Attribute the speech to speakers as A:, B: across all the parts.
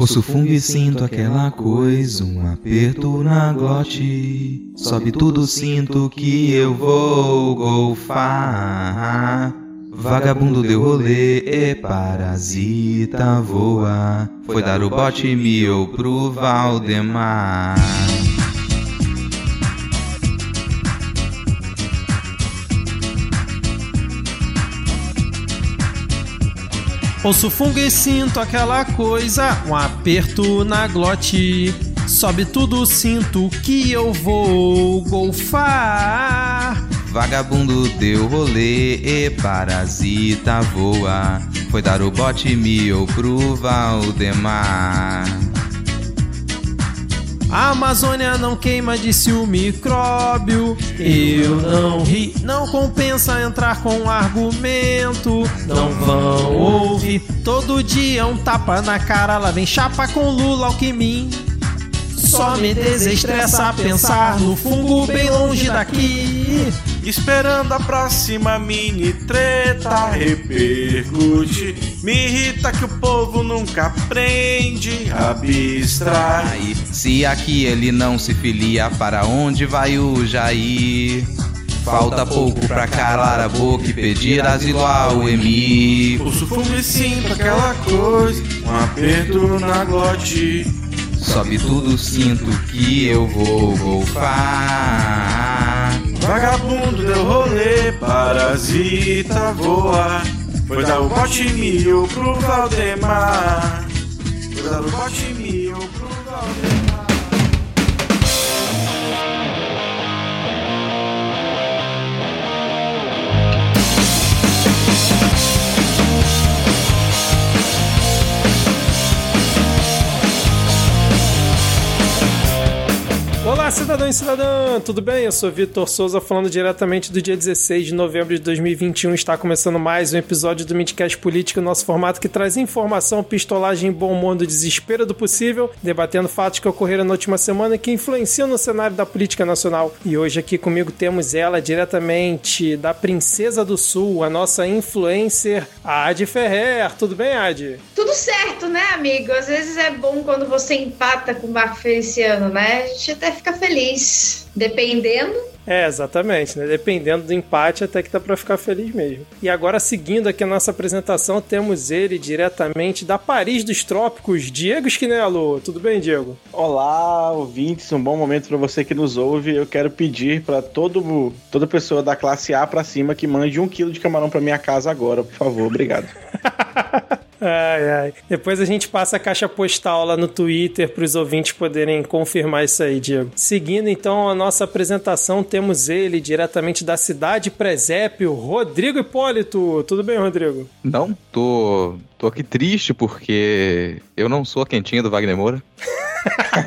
A: Ouço fungo e sinto aquela coisa, um aperto na glote. Sobe tudo, sinto que eu vou golfar. Vagabundo deu rolê e parasita voa. Foi dar o bote mil pro Valdemar.
B: Ouço fungo e sinto aquela coisa, um aperto na glote. Sobe tudo, sinto que eu vou golfar.
A: Vagabundo deu rolê e parasita voa. Foi dar o bote mil pro Valdemar.
B: A Amazônia não queima, disse o micróbio. Eu não ri, não compensa entrar com argumento. Não vão ouvir todo dia um tapa na cara. Lá vem chapa com Lula Alckmin. Só me desestressa pensar no fungo bem longe daqui.
C: Esperando a próxima mini treta repercute. Me irrita que o povo nunca aprende a abstrair.
A: Se aqui ele não se filia, para onde vai o Jair? Falta pouco pra calar a boca e pedir asilo ao Emi.
C: Pulso fumo e sinto aquela coisa, um aperto na glote.
A: Sobe tudo, sinto que eu vou golfar.
C: Vagabundo deu rolê, parasita voa. Foi dar o bote mil pro Valdemar. Foi dar o bote mil
B: Olá, cidadão e cidadã, tudo bem? Eu sou Vitor Souza, falando diretamente do dia 16 de novembro de 2021. Está começando mais um episódio do Midcast Político, nosso formato que traz informação, pistolagem bom humor do desespero do possível, debatendo fatos que ocorreram na última semana e que influenciam no cenário da política nacional. E hoje aqui comigo temos ela diretamente da Princesa do Sul, a nossa influencer, a Adi Ferrer. Tudo bem, Adi?
D: Tudo certo, né, amigo? Às vezes é bom quando você empata com o Marco Feliciano, né? A gente até fica feliz. Dependendo.
B: É, exatamente, né? Dependendo do empate, até que dá pra ficar feliz mesmo. E agora, seguindo aqui a nossa apresentação, temos ele diretamente da Paris dos Trópicos, Diego Esquinelo. Tudo bem, Diego?
E: Olá, ouvintes, um bom momento para você que nos ouve. Eu quero pedir para todo toda pessoa da classe A para cima que mande um quilo de camarão para minha casa agora, por favor. Obrigado.
B: Ai, ai. Depois a gente passa a caixa postal lá no Twitter para os ouvintes poderem confirmar isso aí, Diego. Seguindo então a nossa apresentação, temos ele diretamente da cidade Presépio, Rodrigo Hipólito. Tudo bem, Rodrigo?
F: Não, tô, tô aqui triste porque eu não sou a quentinha do Wagner Moura.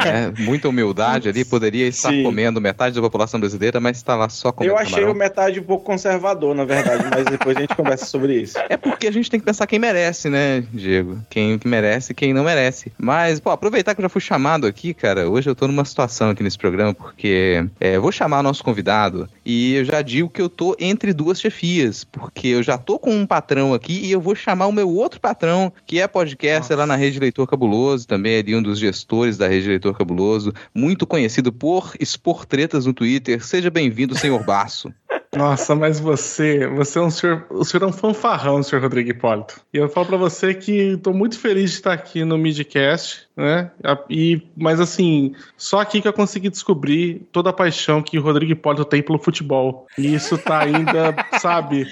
F: É, muita humildade ali, poderia estar
E: Sim.
F: comendo metade da população brasileira, mas está lá só comendo
E: Eu achei
F: camarão.
E: o metade um pouco conservador, na verdade, mas depois a gente conversa sobre isso.
F: É porque a gente tem que pensar quem merece, né, Diego? Quem que merece e quem não merece. Mas, pô, aproveitar que eu já fui chamado aqui, cara, hoje eu tô numa situação aqui nesse programa, porque é, eu vou chamar o nosso convidado e eu já digo que eu tô entre duas chefias, porque eu já tô com um patrão aqui e eu vou chamar o meu outro patrão, que é podcaster lá na Rede Leitor Cabuloso, também é ali um dos gestores da Rede Leitor Cabuloso, muito conhecido por expor tretas no Twitter. Seja bem-vindo, senhor Baço.
G: Nossa, mas você, você é um senhor, o senhor é um fanfarrão, senhor Rodrigo Hipólito. E eu falo pra você que tô muito feliz de estar aqui no Midcast, né? E, mas assim, só aqui que eu consegui descobrir toda a paixão que o Rodrigo Hipólito tem pelo futebol. E isso tá ainda, sabe,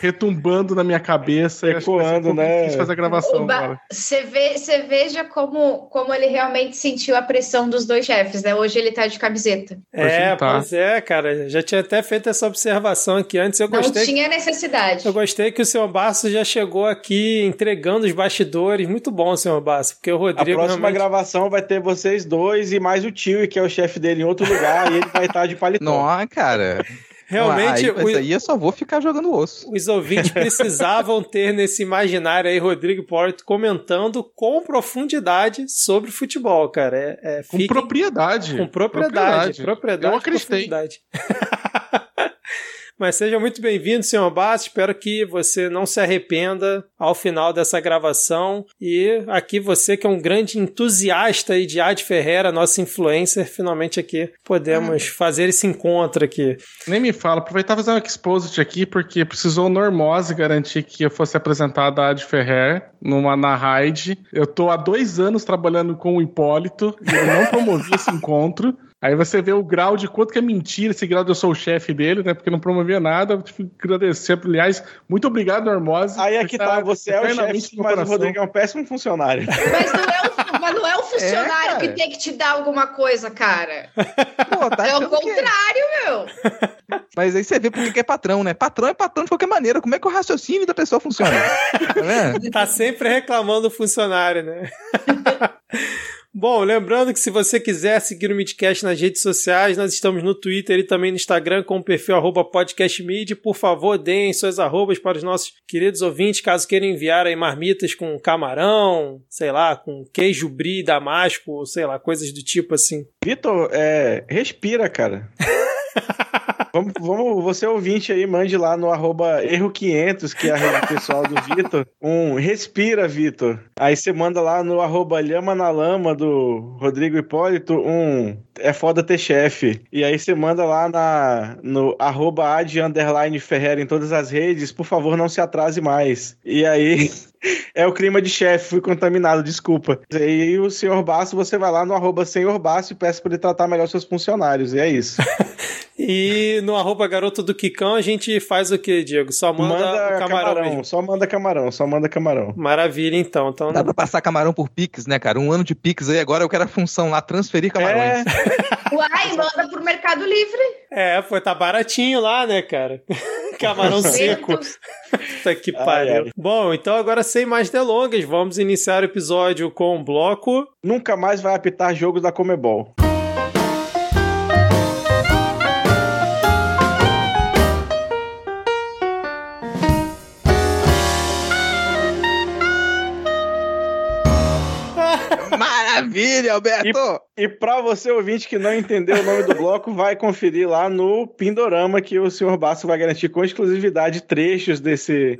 G: retumbando na minha cabeça.
E: Ecoando,
G: pouco
E: né?
G: difícil fazer a gravação
D: Ba-
G: agora.
D: Você você veja como, como ele realmente sentiu a pressão dos dois chefes, né? Hoje ele tá de camiseta.
B: É,
G: tá.
B: pois é, cara. Já tinha até feito essa observação aqui antes. Eu
D: Não
B: gostei.
D: tinha necessidade.
B: Eu gostei que o senhor Basso já chegou aqui entregando os bastidores. Muito bom, senhor Basso, porque o
E: A
B: Rodrigo
E: próxima
B: realmente...
E: gravação vai ter vocês dois e mais o tio, que é o chefe dele em outro lugar, e ele vai estar de paletó.
F: Não, cara.
B: Realmente,
F: aí, mas
B: o-
F: aí eu só vou ficar jogando osso.
B: Os ouvintes precisavam ter nesse imaginário aí Rodrigo Hipólito comentando com profundidade sobre futebol, cara. É, é,
G: Com
B: fiquem-
G: propriedade.
B: com propriedade. Propriedade,
G: Eu acreditei.
B: profundidade. Mas seja muito bem-vindo, senhor Bass. Espero que você não se arrependa ao final dessa gravação. E aqui você que é um grande entusiasta de Ad Ferreira, nossa influencer, finalmente aqui podemos fazer esse encontro aqui.
G: Nem me fala, aproveitar e fazer um exposit aqui, porque precisou Normose garantir que eu fosse apresentada a Ad Ferrer numa na raid. Eu tô há dois anos trabalhando com o Hipólito e eu não promovi esse encontro. Aí você vê o grau de quanto que é mentira esse grau de eu sou o chefe dele, né? Porque não promovia nada. Eu tive que agradecer. Aliás, muito obrigado, Normose.
E: Aí é que tá, você é o chefe, mas o
G: coração.
E: Rodrigo é um péssimo funcionário.
D: Mas não é o, mas não é o funcionário
F: cara.
D: que tem que te dar alguma coisa, cara.
F: Pô, tá
D: É o
F: é.
D: contrário, meu.
F: Mas aí você vê porque que é patrão, né? Patrão é patrão de qualquer maneira. Como é que o raciocínio da pessoa funciona? Tá vendo?
B: Tá sempre reclamando do funcionário, né? Bom, lembrando que se você quiser seguir o Midcast nas redes sociais, nós estamos no Twitter e também no Instagram com o perfil arroba podcastmid. Por favor, deem suas arrobas para os nossos queridos ouvintes, caso queiram enviar aí marmitas com camarão, sei lá, com queijo brie damasco, sei lá, coisas do tipo assim.
E: Vitor, é, respira, cara. Vamos, vamos, você ouvinte aí, mande lá no arroba erro500, que é a rede pessoal do Vitor, um respira, Vitor. Aí você manda lá no arroba lhama na lama do Rodrigo Hipólito, um é foda ter chefe. E aí você manda lá na, no arroba ad underline Ferreira em todas as redes, por favor, não se atrase mais. E aí... É o clima de chefe, fui contaminado, desculpa. E aí o senhor Basso, você vai lá no arroba senhor Basso e peça para ele tratar melhor seus funcionários. E é isso.
B: E no arroba garoto do Kikão a gente faz o que, Diego? Só manda,
E: Manda
B: o camarão,
E: camarão,
B: mesmo.
E: só manda camarão, só manda camarão.
B: Maravilha, então. então
F: Dá pra passar camarão por Pix, né, cara? Um ano de Pix aí, agora eu quero a função lá, transferir camarões.
E: É,
D: Uai, manda pro Mercado Livre.
B: É, foi, tá baratinho lá, né, cara? Camarão seco. Puta que pariu. Bom, então agora sem mais delongas, vamos iniciar o episódio com o bloco.
E: nunca mais vai apitar jogos da Comebol.
F: Maravilha, Alberto!
E: E pra você ouvinte que não entendeu o nome do bloco, vai conferir lá no Pindorama que o senhor Basso vai garantir com exclusividade trechos desse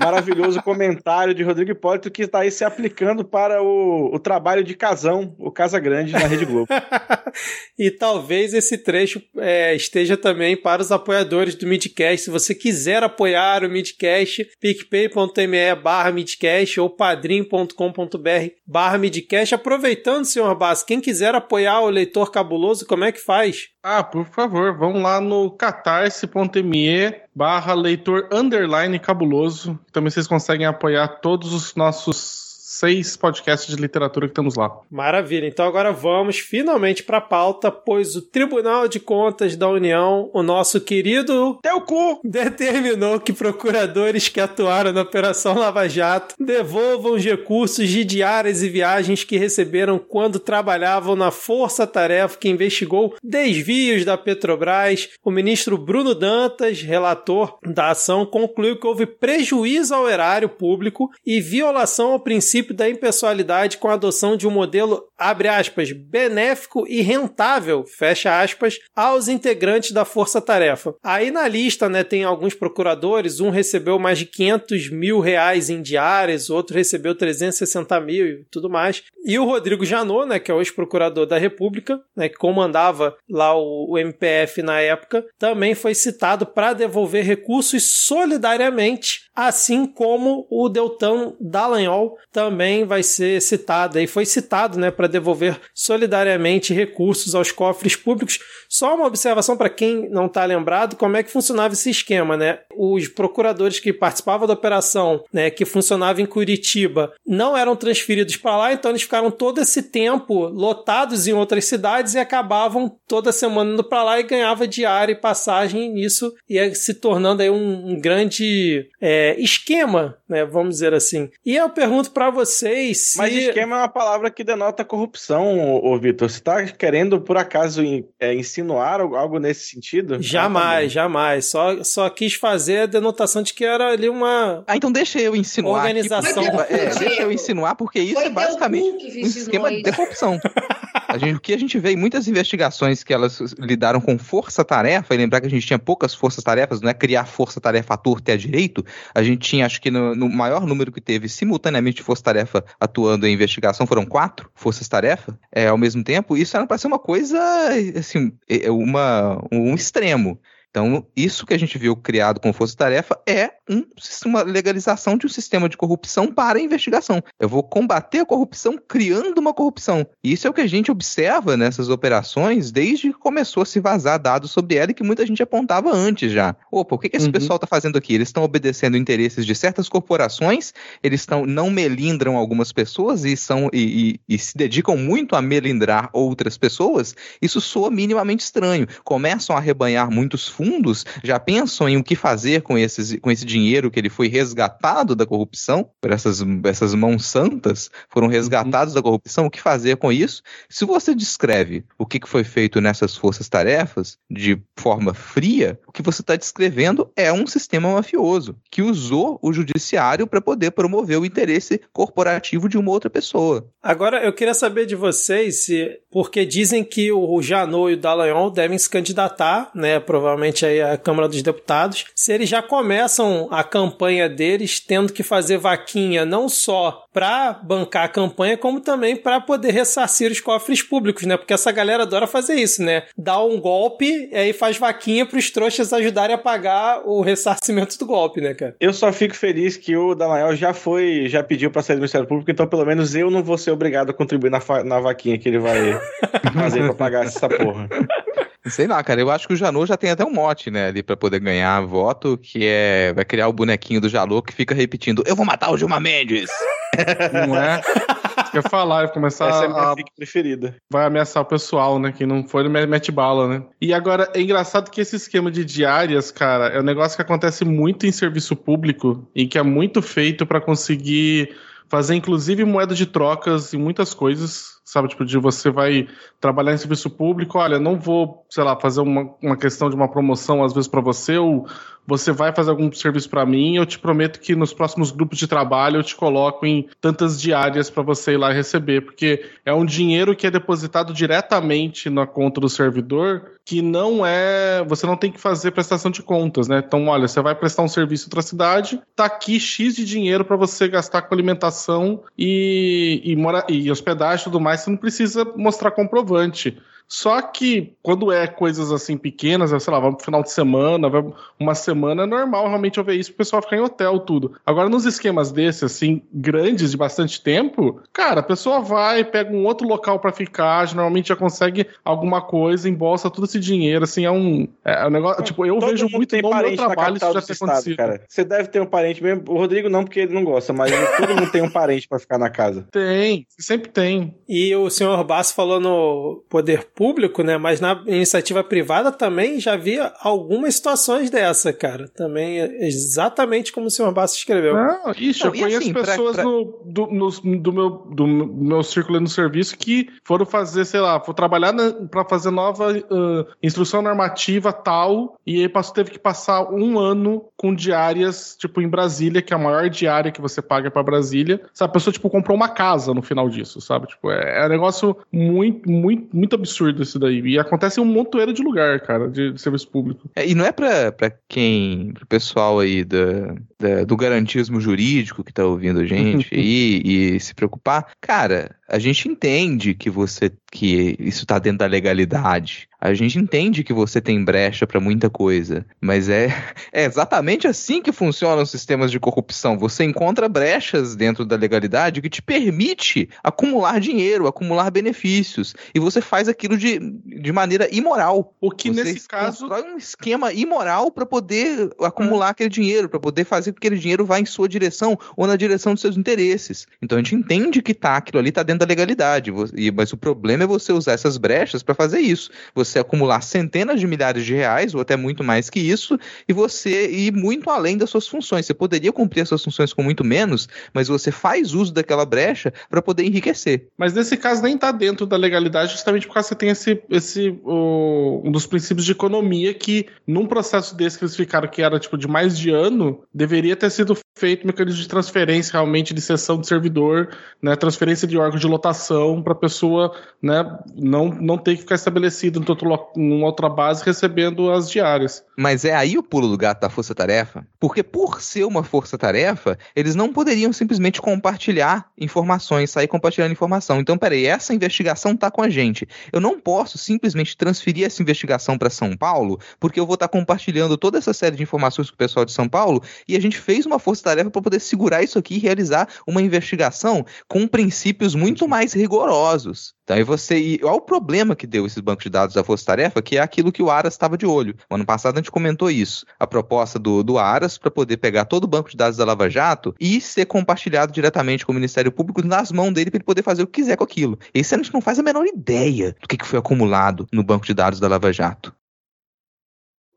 E: maravilhoso comentário de Rodrigo Hipólito que está aí se aplicando para o, o trabalho de casão, o Casa Grande, na Rede Globo.
B: e talvez esse trecho é, esteja também para os apoiadores do Midcast. Se você quiser apoiar o Midcast, picpay.me barra Midcast ou padrim.com.br barra Midcast. Aproveitando, senhor Basso, quem quiser apoiar o Leitor Cabuloso, como é que faz?
G: Ah, por favor, vão lá no catarse.me barra leitor underline cabuloso. Também vocês conseguem apoiar todos os nossos seis podcasts de literatura que temos lá.
B: Maravilha. Então agora vamos finalmente para a pauta, pois o Tribunal de Contas da União, o nosso querido
E: Teu cu!
B: determinou que procuradores que atuaram na Operação Lava Jato devolvam os recursos de diárias e viagens que receberam quando trabalhavam na Força Tarefa que investigou desvios da Petrobras. O ministro Bruno Dantas, relator da ação, concluiu que houve prejuízo ao erário público e violação ao princípio da impessoalidade com a adoção de um modelo, abre aspas, benéfico e rentável, fecha aspas, aos integrantes da Força Tarefa. Aí na lista, né, tem alguns procuradores, um recebeu mais de 500 mil reais em diárias, outro recebeu 360 mil e tudo mais. E o Rodrigo Janot, né, que é o ex-procurador da República, né, que comandava lá o, o MPF na época, também foi citado para devolver recursos solidariamente, assim como o Deltan Dallagnol também vai ser citado. E foi citado, né, para devolver solidariamente recursos aos cofres públicos. Só uma observação para quem não está lembrado, como é que funcionava esse esquema, né? Os procuradores que participavam da operação, né, que funcionava em Curitiba, não eram transferidos para lá, então eles ficaram todo esse tempo lotados em outras cidades e acabavam toda semana indo para lá e ganhava diária e passagem e nisso ia se tornando aí um, um grande é, esquema, né, vamos dizer assim. E eu pergunto para vocês se...
E: Mas esquema é uma palavra que denota corrupção, ô, ô Vitor. Você tá querendo, por acaso, in- é, insinuar algo- nesse sentido?
B: Jamais,
E: Ah,
B: jamais. Só, só quis fazer a denotação de que era ali uma.
F: Ah, então deixa eu insinuar. aqui,
B: Organização.
F: porque- é, deixa eu insinuar, porque isso
D: Foi
F: é basicamente um esquema
D: isso.
F: de corrupção. A A gente, o que a gente vê em muitas investigações que elas lidaram com força-tarefa, e lembrar que a gente tinha poucas forças-tarefas, não é criar força-tarefa à torta e à direito, a gente tinha, acho que no, no maior número que teve simultaneamente força-tarefa atuando em investigação, foram quatro forças-tarefa é, ao mesmo tempo, isso era para ser uma coisa, assim, é, uma, um extremo. Então, isso que a gente viu criado com Força Tarefa é um, uma legalização de um sistema de corrupção para a investigação. Eu vou combater a corrupção criando uma corrupção. E isso é o que a gente observa nessas operações desde que começou a se vazar dados sobre ela e que muita gente apontava antes já. Opa, o que, que esse uhum. pessoal está fazendo aqui? Eles estão obedecendo interesses de certas corporações, eles estão não melindram algumas pessoas e, são, e, e, e se dedicam muito a melindrar outras pessoas. Isso soa minimamente estranho. Começam a rebanhar muitos fundos fundos já pensam em o que fazer com, esses, com esse dinheiro que ele foi resgatado da corrupção, por essas, essas mãos santas foram resgatados uhum. da corrupção, o que fazer com isso? Se você descreve o que foi feito nessas forças-tarefas de forma fria, o que você está descrevendo é um sistema mafioso que usou o judiciário para poder promover o interesse corporativo de uma outra pessoa.
B: Agora, eu queria saber de vocês se, porque dizem que o Janot e o Dallagnol devem se candidatar, né, provavelmente aí a Câmara dos Deputados, se eles já começam a campanha deles tendo que fazer vaquinha não só para bancar a campanha, como também para poder ressarcir os cofres públicos, né? Porque essa galera adora fazer isso, né? Dá um golpe e aí faz vaquinha para os trouxas ajudarem a pagar o ressarcimento do golpe, né, cara?
E: Eu só fico feliz que o Damael já foi, já pediu para sair do Ministério Público, então pelo menos eu não vou ser obrigado a contribuir na, na vaquinha que ele vai fazer para pagar essa porra.
F: Sei lá, cara, eu acho que o Janô já tem até um mote, né, ali pra poder ganhar voto, que é. Vai criar o bonequinho do Janô que fica repetindo: Eu vou matar o Gilmar Mendes!
G: Não é? Quer falar, vai começar
E: Essa é a minha
G: a...
E: preferida.
G: Vai ameaçar o pessoal, né? Quem não foi, ele mete bala, né? E agora, é engraçado que esse esquema de diárias, cara, é um negócio que acontece muito em serviço público e que é muito feito para conseguir fazer, inclusive, moeda de trocas e muitas coisas sabe? Tipo, de você vai trabalhar em serviço público, olha, não vou, sei lá, fazer uma, uma questão de uma promoção às vezes para você, ou você vai fazer algum serviço para mim, eu te prometo que nos próximos grupos de trabalho eu te coloco em tantas diárias para você ir lá receber, porque é um dinheiro que é depositado diretamente na conta do servidor, que não é, você não tem que fazer prestação de contas, né? Então, olha, você vai prestar um serviço em outra cidade, tá aqui X de dinheiro para você gastar com alimentação e, e, mora, e hospedagem e tudo mais, você não precisa mostrar comprovante. Só que quando é coisas assim pequenas, sei lá, vamos pro final de semana, uma semana, é normal realmente eu ver isso, o pessoal ficar em hotel, tudo. Agora, nos esquemas desses, assim, grandes de bastante tempo, cara, a pessoa vai, pega um outro local para ficar, normalmente já consegue alguma coisa, embolsa todo esse dinheiro, assim, é um, é um negócio, tipo, eu
E: Todo
G: vejo muito
E: no meu trabalho isso já ter acontecido. Cara. Você deve ter um parente mesmo, o Rodrigo não, porque ele não gosta, mas todo mundo tem um parente para ficar na casa.
G: Tem, sempre tem.
B: E o senhor Basso falou no Poder público, né? Mas na iniciativa privada também já havia algumas situações dessa, cara. Também é exatamente como o senhor Bassi escreveu.
G: Não, ixi, Não, eu conheço assim, pessoas pra, pra... No, do, no, do, meu, do meu círculo no serviço que foram fazer, sei lá, foram trabalhar para fazer nova uh, instrução normativa tal, e aí passou, teve que passar um ano com diárias, tipo, em Brasília, que é a maior diária que você paga para Brasília. Sabe, a pessoa, tipo, comprou uma casa no final disso, sabe? Tipo, é, é um negócio muito, muito, muito absurdo absurdo isso daí. E acontece em um montoeiro de lugar, cara, de, de serviço público.
F: É, e não é pra, pra quem, pro pessoal aí da, da do garantismo jurídico que tá ouvindo a gente aí e se preocupar. Cara, a gente entende que você que isso está dentro da legalidade. A gente entende que você tem brecha para muita coisa, mas é, é exatamente assim que funcionam os sistemas de corrupção. Você encontra brechas dentro da legalidade que te permite acumular dinheiro, acumular benefícios, e você faz aquilo de, de maneira imoral.
G: O que
F: você
G: nesse caso
F: é um esquema imoral para poder acumular aquele dinheiro, para poder fazer com que aquele dinheiro vá em sua direção ou na direção dos seus interesses. Então a gente entende que tá aquilo ali tá dentro da legalidade, mas o problema é você usar essas brechas para fazer isso. Você acumular centenas de milhares de reais, ou até muito mais que isso, e você ir muito além das suas funções. Você poderia cumprir as suas funções com muito menos, mas você faz uso daquela brecha para poder enriquecer.
G: Mas nesse caso nem está dentro da legalidade, justamente porque você tem esse, esse o, um dos princípios de economia que, num processo desse que eles ficaram que era tipo de mais de ano, deveria ter sido feito mecanismo de transferência realmente de sessão de servidor, né, transferência de órgão de lotação para a pessoa né, não, não ter que ficar estabelecido em outra base recebendo as diárias.
F: Mas é aí o pulo do gato da força-tarefa, porque por ser uma força-tarefa, eles não poderiam simplesmente compartilhar informações, sair compartilhando informação. Então, peraí, essa investigação tá com a gente. Eu não posso simplesmente transferir essa investigação para São Paulo, porque eu vou estar compartilhando toda essa série de informações com o pessoal de São Paulo, e a gente fez uma força-tarefa para poder segurar isso aqui e realizar uma investigação com princípios muito mais rigorosos. Então, aí você. E olha o problema que deu esses bancos de dados da Força Tarefa, que é aquilo que o Aras estava de olho. O ano passado a gente comentou isso. A proposta do, do Aras para poder pegar todo o banco de dados da Lava Jato e ser compartilhado diretamente com o Ministério Público nas mãos dele para ele poder fazer o que quiser com aquilo. Esse a gente não faz a menor ideia do que, que foi acumulado no banco de dados da Lava Jato.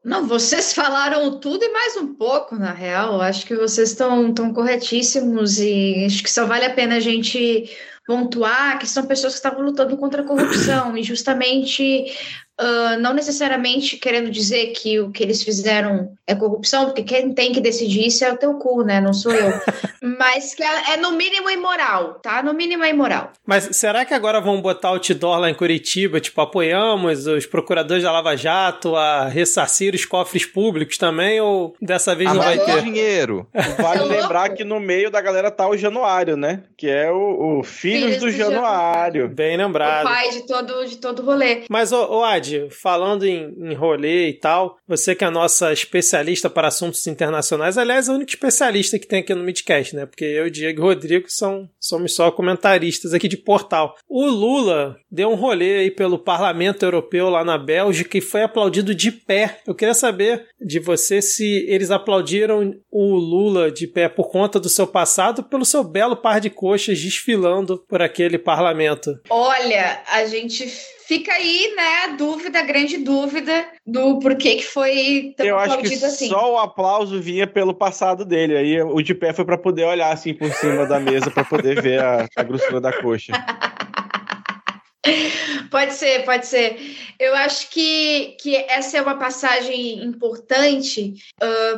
D: Não, vocês falaram tudo e mais um pouco, na real. Acho que vocês estão tão corretíssimos e acho que só vale a pena a gente pontuar que são pessoas que estavam lutando contra a corrupção e justamente ah, não necessariamente querendo dizer que o que eles fizeram é corrupção, porque quem tem que decidir isso é o teu cu, né? Não sou eu. Mas que é, é no mínimo imoral, tá? No mínimo é imoral.
B: Mas será que agora vão botar outdoor lá em Curitiba? Tipo, apoiamos os procuradores da Lava Jato a ressarcir os cofres públicos também? Ou dessa vez
F: Ah,
B: não vai ter?
F: dinheiro.
E: Vale
D: É
E: lembrar que no meio da galera tá o Januário, né? Que é o, o Filhos,
D: Filhos
E: do,
D: do
E: Januário.
B: Bem
D: O
B: lembrado.
D: pai de todo, de todo rolê.
B: Mas, ô, ô Adi, falando em, em rolê e tal, você que é a nossa especialista para assuntos internacionais, aliás, é a única especialista que tem aqui no Midcast, né? Porque eu, Diego e Rodrigo são, somos só comentaristas aqui de portal. O Lula deu um rolê aí pelo Parlamento Europeu lá na Bélgica e foi aplaudido de pé. Eu queria saber de você se eles aplaudiram o Lula de pé por conta do seu passado, pelo seu belo par de coxas desfilando por aquele parlamento.
D: Olha, a gente fica aí, né, a dúvida, a grande dúvida do porquê que foi tão
E: Eu acho que
D: assim.
E: só o aplauso vinha pelo passado dele. Aí o de pé foi pra poder olhar assim por cima da mesa pra poder ver a, a grossura da coxa.
D: Pode ser, pode ser. Eu acho que, que essa é uma passagem importante,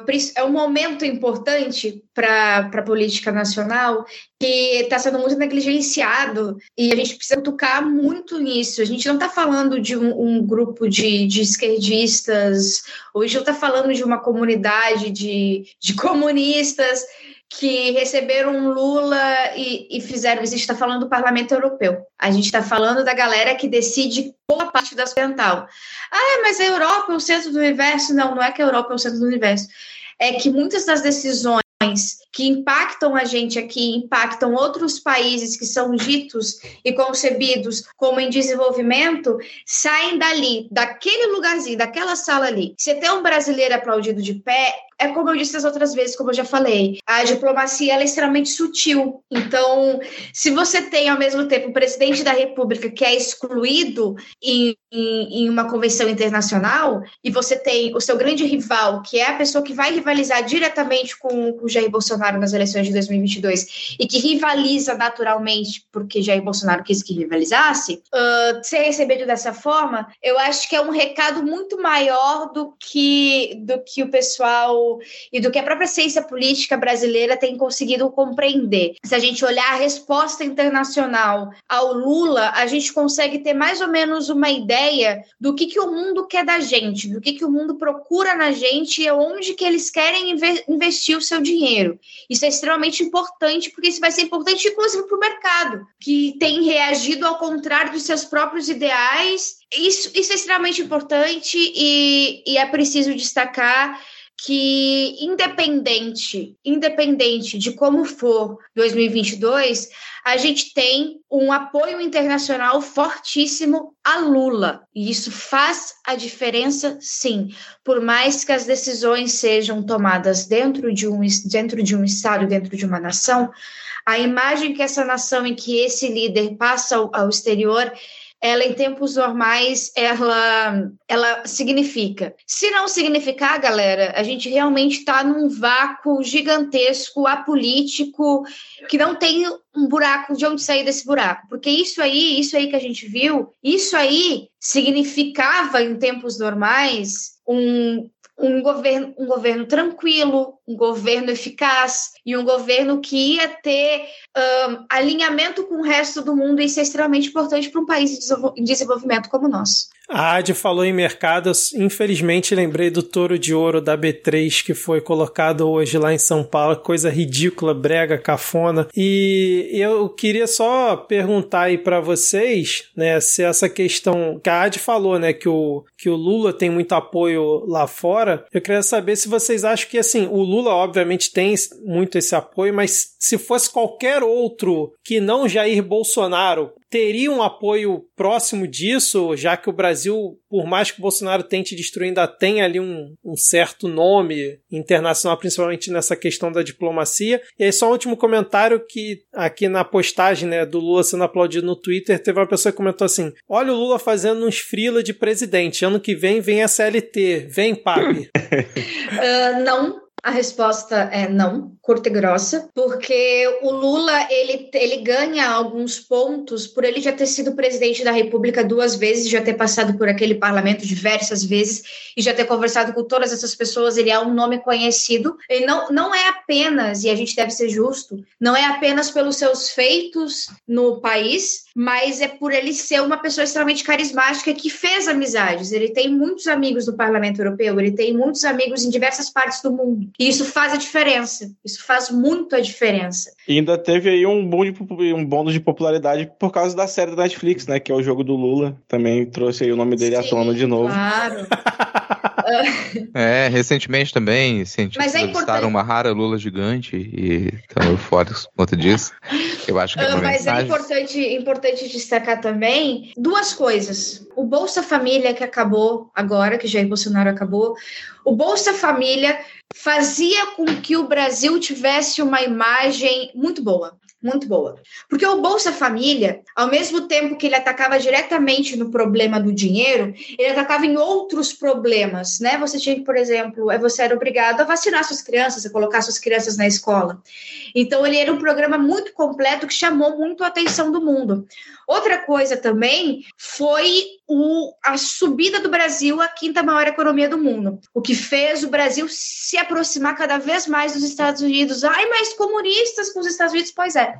D: pris- é um momento importante para a política nacional que está sendo muito negligenciado e a gente precisa tocar muito nisso. A gente não está falando de um, um grupo de, de esquerdistas, hoje não está falando de uma comunidade de, de comunistas que receberam Lula e, e fizeram. A gente está falando do Parlamento Europeu. A gente está falando da galera que decide boa parte da ocidental. Ah, mas a Europa é o centro do universo. Não, não é que a Europa é o centro do universo. É que muitas das decisões que impactam a gente aqui, impactam outros países que são ditos e concebidos como em desenvolvimento, saem dali, daquele lugarzinho, daquela sala ali. Você ter um brasileiro aplaudido de pé, é como eu disse as outras vezes, como eu já falei, a diplomacia é extremamente sutil. Então, se você tem ao mesmo tempo o presidente da República que é excluído em, em, em uma convenção internacional, e você tem o seu grande rival, que é a pessoa que vai rivalizar diretamente com o Jair Bolsonaro nas eleições de 2022 e que rivaliza naturalmente porque Jair Bolsonaro quis que rivalizasse, uh, ser recebido dessa forma, eu acho que é um recado muito maior do que, do que o pessoal e do que a própria ciência política brasileira tem conseguido compreender. Se a gente olhar a resposta internacional ao Lula, a gente consegue ter mais ou menos uma ideia do que, que o mundo quer da gente, do que, que o mundo procura na gente e onde que eles querem inve- investir o seu dinheiro. Isso é extremamente importante, porque isso vai ser importante, inclusive, para o mercado, que tem reagido ao contrário dos seus próprios ideais. Isso, isso é extremamente importante e, e é preciso destacar que independente, independente de como for 2022, a gente tem um apoio internacional fortíssimo a Lula. E isso faz a diferença, sim. Por mais que as decisões sejam tomadas dentro de um, dentro de um Estado, dentro de uma nação, a imagem que essa nação em que esse líder passa ao, ao exterior ela em tempos normais, ela, ela significa. Se não significar, galera, a gente realmente está num vácuo gigantesco, apolítico, que não tem um buraco de onde sair desse buraco. Porque isso aí, isso aí que a gente viu, isso aí significava em tempos normais um, um governo, um governo tranquilo, um governo eficaz e um governo que ia ter um, alinhamento com o resto do mundo. Isso é extremamente importante para um país em desenvolvimento como o nosso.
B: A Adi falou em mercados. Infelizmente, lembrei do touro de ouro da B3 que foi colocado hoje lá em São Paulo. Coisa ridícula, brega, cafona. E eu queria só perguntar aí para vocês, né, se essa questão que a Adi falou, né, que o, que o Lula tem muito apoio lá fora. Eu queria saber se vocês acham que, assim, o Lula, obviamente, tem muito esse apoio, mas se fosse qualquer outro que não Jair Bolsonaro, teria um apoio próximo disso, já que o Brasil, por mais que o Bolsonaro tente destruir, ainda tem ali um, um, certo nome internacional, principalmente nessa questão da diplomacia. E aí, só um último comentário que aqui na postagem né, do Lula sendo aplaudido no Twitter, teve uma pessoa que comentou assim: olha o Lula fazendo uns frila de presidente, ano que vem vem a CLT, vem, papi.
D: uh, não, a resposta é não, curta e grossa, porque o Lula ele, ele ganha alguns pontos por ele já ter sido presidente da República duas vezes, já ter passado por aquele parlamento diversas vezes e já ter conversado com todas essas pessoas. Ele é um nome conhecido. Ele não, não é apenas, e a gente deve ser justo, não é apenas pelos seus feitos no país, mas é por ele ser uma pessoa extremamente carismática que fez amizades. Ele tem muitos amigos no Parlamento Europeu, ele tem muitos amigos em diversas partes do mundo. E isso faz a diferença. Isso faz muito a diferença.
E: E ainda teve aí um boom de, um bônus de popularidade por causa da série da Netflix, né? Que é o jogo do Lula. Também trouxe aí o nome dele Sim, à tona de novo.
D: Claro.
F: é, recentemente também cientistas é avistaram uma rara lula gigante e estão eufóricos por conta disso. Eu acho que é uma
D: uh, Mas é mensagem. é importante, importante destacar também duas coisas. O Bolsa Família que acabou agora, que Jair Bolsonaro acabou, o Bolsa Família fazia com que o Brasil tivesse uma imagem muito boa muito boa. Porque o Bolsa Família, ao mesmo tempo que ele atacava diretamente no problema do dinheiro, ele atacava em outros problemas, né? Você tinha que, por exemplo, é, você era obrigado a vacinar suas crianças, a colocar suas crianças na escola. Então, ele era um programa muito completo que chamou muito a atenção do mundo. Outra coisa também foi o, a subida do Brasil à quinta maior economia do mundo, o que fez o Brasil se aproximar cada vez mais dos Estados Unidos. Ai, mais comunistas com os Estados Unidos? Pois é,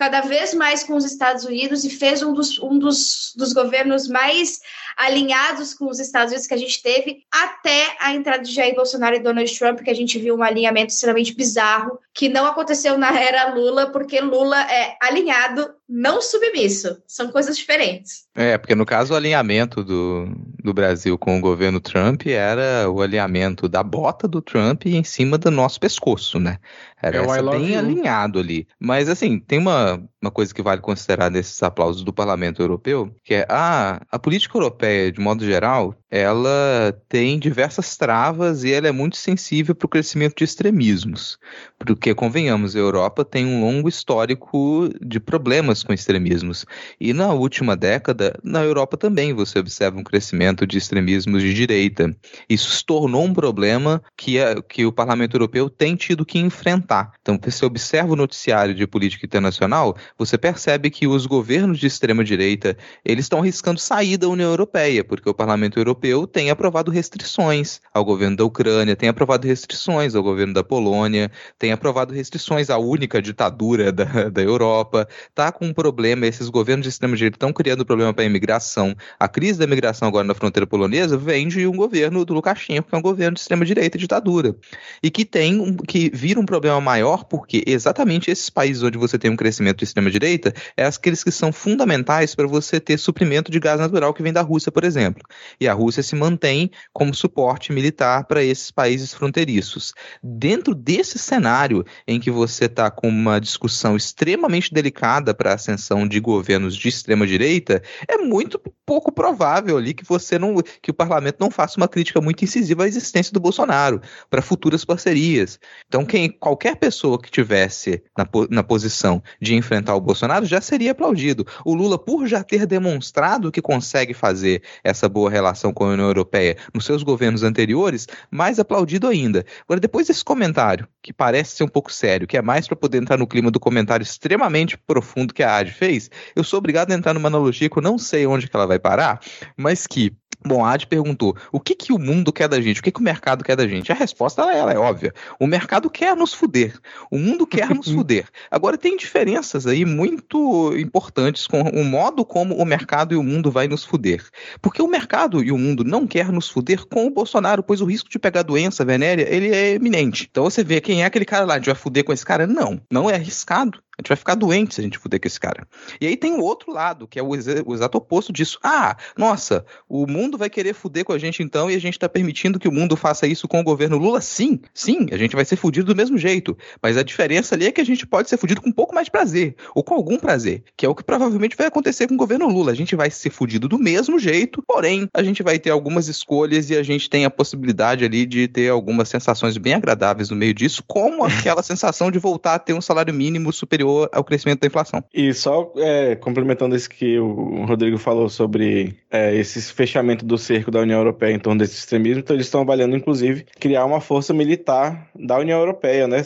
D: cada vez mais com os Estados Unidos e fez um dos, um dos, dos governos mais alinhados com os Estados Unidos que a gente teve até a entrada de Jair Bolsonaro e Donald Trump, que a gente viu um alinhamento extremamente bizarro, que não aconteceu na era Lula, porque Lula é alinhado não submisso. São coisas diferentes.
F: É, porque no caso o alinhamento do, do Brasil com o governo Trump era o alinhamento da bota do Trump em cima do nosso pescoço, né? Era é bem you. alinhado ali. Mas assim, tem uma, uma coisa que vale considerar nesses aplausos do Parlamento Europeu, que é ah, a política europeia, de modo geral, ela tem diversas travas e ela é muito sensível para o crescimento de extremismos. Porque, convenhamos, a Europa tem um longo histórico de problemas com extremismos. E na última década, na Europa também você observa um crescimento de extremismos de direita. Isso se tornou um problema que, a, que o Parlamento Europeu tem tido que enfrentar. Então, você observa o noticiário de política internacional, você percebe que os governos de extrema direita eles estão arriscando sair da União Europeia, porque o Parlamento Europeu tem aprovado restrições ao governo da Ucrânia, tem aprovado restrições ao governo da Polônia, tem aprovado restrições à única ditadura da, da Europa, tá com um problema, esses governos de extrema-direita estão criando problema para a imigração. A crise da imigração agora na fronteira polonesa vem de um governo do Lukashenko, que é um governo de extrema-direita e ditadura, e que tem um, que vira um problema maior porque exatamente esses países onde você tem um crescimento de extrema-direita é aqueles que são fundamentais para você ter suprimento de gás natural que vem da Rússia, por exemplo. E a Rússia se mantém como suporte militar para esses países fronteiriços. Dentro desse cenário em que você está com uma discussão extremamente delicada para a ascensão de governos de extrema direita, é muito pouco provável ali que você não, que o parlamento não faça uma crítica muito incisiva à existência do Bolsonaro para futuras parcerias. Então, quem qualquer pessoa que tivesse na, na posição de enfrentar o Bolsonaro já seria aplaudido. O Lula, por já ter demonstrado que consegue fazer essa boa relação com a União Europeia nos seus governos anteriores, mais aplaudido ainda. Agora, depois desse comentário, que parece ser um pouco sério, que é mais para poder entrar no clima do comentário extremamente profundo que a Ad fez, eu sou obrigado a entrar numa analogia que eu não sei onde que ela vai parar, mas que Bom, a Ad perguntou: o que, que o mundo quer da gente? O que, que o mercado quer da gente? A resposta ela, ela é óbvia. O mercado quer nos fuder. O mundo quer nos fuder. Agora, tem diferenças aí muito importantes com o modo como o mercado e o mundo vai nos fuder. Porque o mercado e o mundo não quer nos fuder com o Bolsonaro, pois o risco de pegar doença venérea ele é eminente. Então você vê quem é aquele cara lá, a gente vai fuder com esse cara? Não, não é arriscado. A gente vai ficar doente se a gente fuder com esse cara. E aí tem o outro lado, que é o, o, exato oposto disso. Ah, nossa, o mundo vai querer fuder com a gente então e a gente tá permitindo que o mundo faça isso com o governo Lula? Sim, sim, a gente vai ser fudido do mesmo jeito. Mas a diferença ali é que a gente pode ser fudido com um pouco mais de prazer, ou com algum prazer, que é o que provavelmente vai acontecer com o governo Lula. A gente vai ser fudido do mesmo jeito, porém, a gente vai ter algumas escolhas e a gente tem a possibilidade ali de ter algumas sensações bem agradáveis no meio disso, como aquela sensação de voltar a ter um salário mínimo superior ao crescimento da inflação.
E: E só é, complementando isso que o Rodrigo falou sobre é, esse fechamento do cerco da União Europeia em torno desse extremismo, então eles estão avaliando, inclusive, criar uma força militar da União Europeia, né?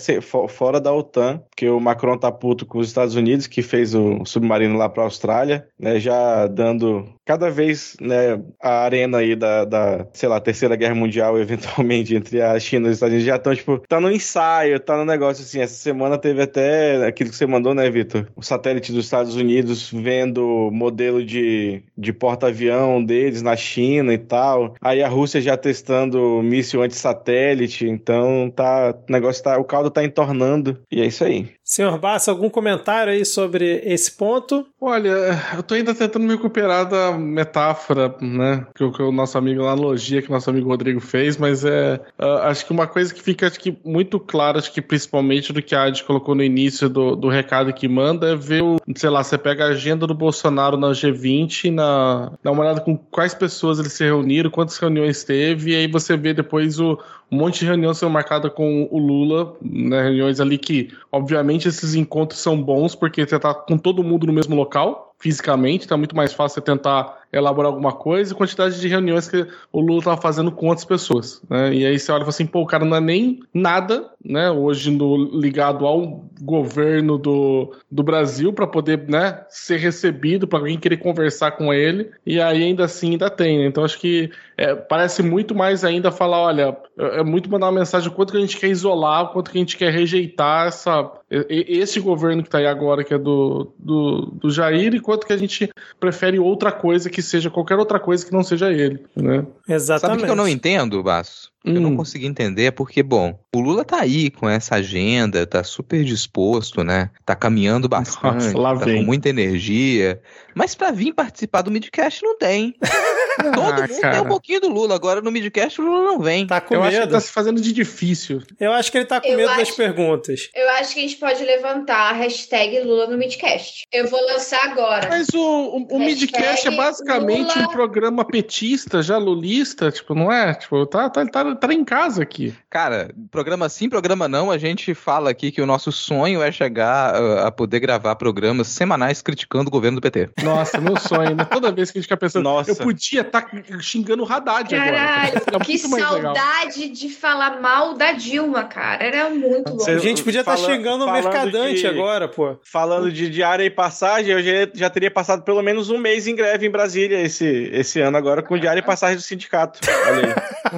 E: Fora da OTAN, que o Macron tá puto com os Estados Unidos, que fez o submarino lá para a Austrália, né? Já dando cada vez né, a arena aí da, da, sei lá, Terceira Guerra Mundial, eventualmente, entre a China e os Estados Unidos, já estão, tipo, tá no ensaio, tá no negócio assim. Essa semana teve até aquilo que você mandou, né, Vitor? O satélite dos Estados Unidos vendo modelo de, de porta-avião deles na China e tal. Aí a Rússia já testando míssil anti-satélite. Então tá. O negócio tá. O caldo tá entornando. E é isso aí.
B: Senhor Bassa, algum comentário aí sobre esse ponto?
G: Olha, eu tô ainda tentando me recuperar da metáfora, né? Que, que o nosso amigo, a analogia que o nosso amigo Rodrigo fez, mas é. Uh, acho que uma coisa que fica acho que, muito clara, acho que principalmente do que a Adi colocou no início do, do recado que manda, é ver o. Sei lá, você pega a agenda do Bolsonaro na G20, na, dá uma olhada com quais pessoas eles se reuniram, quantas reuniões teve, e aí você vê depois o, um monte de reuniões são marcadas com o Lula, né, reuniões ali que, obviamente, esses encontros são bons porque você tá com todo mundo no mesmo local, fisicamente, tá muito mais fácil você tentar elaborar alguma coisa e quantidade de reuniões que o Lula estava fazendo com outras pessoas. Né? E aí você olha e fala assim, pô, o cara não é nem nada, né? Hoje no, ligado ao governo do, do Brasil para poder né, ser recebido, para alguém querer conversar com ele, e aí ainda assim ainda tem. Né? Então acho que é, parece muito mais ainda falar, olha, é, é muito mandar uma mensagem o quanto que a gente quer isolar, o quanto que a gente quer rejeitar essa, esse governo que está aí agora, que é do, do, do Jair, e quanto que a gente prefere outra coisa que seja qualquer outra coisa que não seja ele, né?
B: Exatamente.
F: Sabe o que eu não entendo, Basso? Eu não consegui entender porque, bom, o Lula tá aí com essa agenda, tá super disposto, né? Tá caminhando bastante,
G: Nossa, lá
F: tá
G: vem.
F: com muita energia. Mas pra vir participar do Midcast não tem. Todo
G: Ah,
F: mundo
G: cara.
F: tem um pouquinho do Lula, agora no Midcast o Lula não vem.
B: Tá com
G: Eu acho que
B: medo?
G: tá se fazendo de difícil.
B: Eu acho que ele tá com
D: Eu
B: medo das
D: acho-
B: perguntas.
D: Eu acho que a gente pode levantar a hashtag Lula no Midcast. Eu vou lançar agora.
G: Mas o, o, o Midcast é basicamente
D: Lula.
G: um programa petista, já lulista, tipo, não é? Tipo, tá, tá, tá, tá em casa aqui.
F: Cara, programa sim, programa não, a gente fala aqui que o nosso sonho é chegar uh, a poder gravar programas semanais criticando o governo do PT.
G: Nossa, meu sonho, né? Toda vez que a gente fica pensando,
E: Nossa.
G: eu podia estar xingando o Haddad agora.
D: Caralho,
G: Seria
D: que
G: mais legal.
D: saudade de falar mal da Dilma, cara. Era muito bom.
E: Cê-
B: A gente podia estar
E: Fala-
B: xingando o mercadante
E: de-
B: agora, pô.
E: Falando de diária e passagem, eu já, já teria passado pelo menos um mês em greve em Brasília esse, esse ano agora com diária e passagem do sindicato. Olha aí.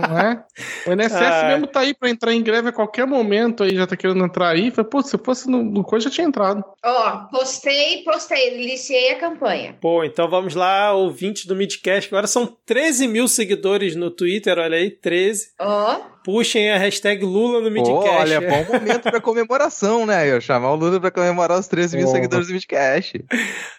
G: Não é? O INSS
E: Ah.
G: mesmo tá aí pra entrar em greve a qualquer momento aí, já tá querendo entrar aí. Falei, pô, se fosse no, no coisa já tinha entrado.
D: Ó, postei, postei, iniciei a campanha.
B: Pô, então vamos lá, ouvintes do Midcast. Agora são 13 mil seguidores no Twitter, olha aí, 13.
D: Ó,
B: Puxem a hashtag Lula no Midcast.
F: olha, bom momento pra comemoração, né? Eu chamar o Lula pra comemorar os 13 mil seguidores do Midcast.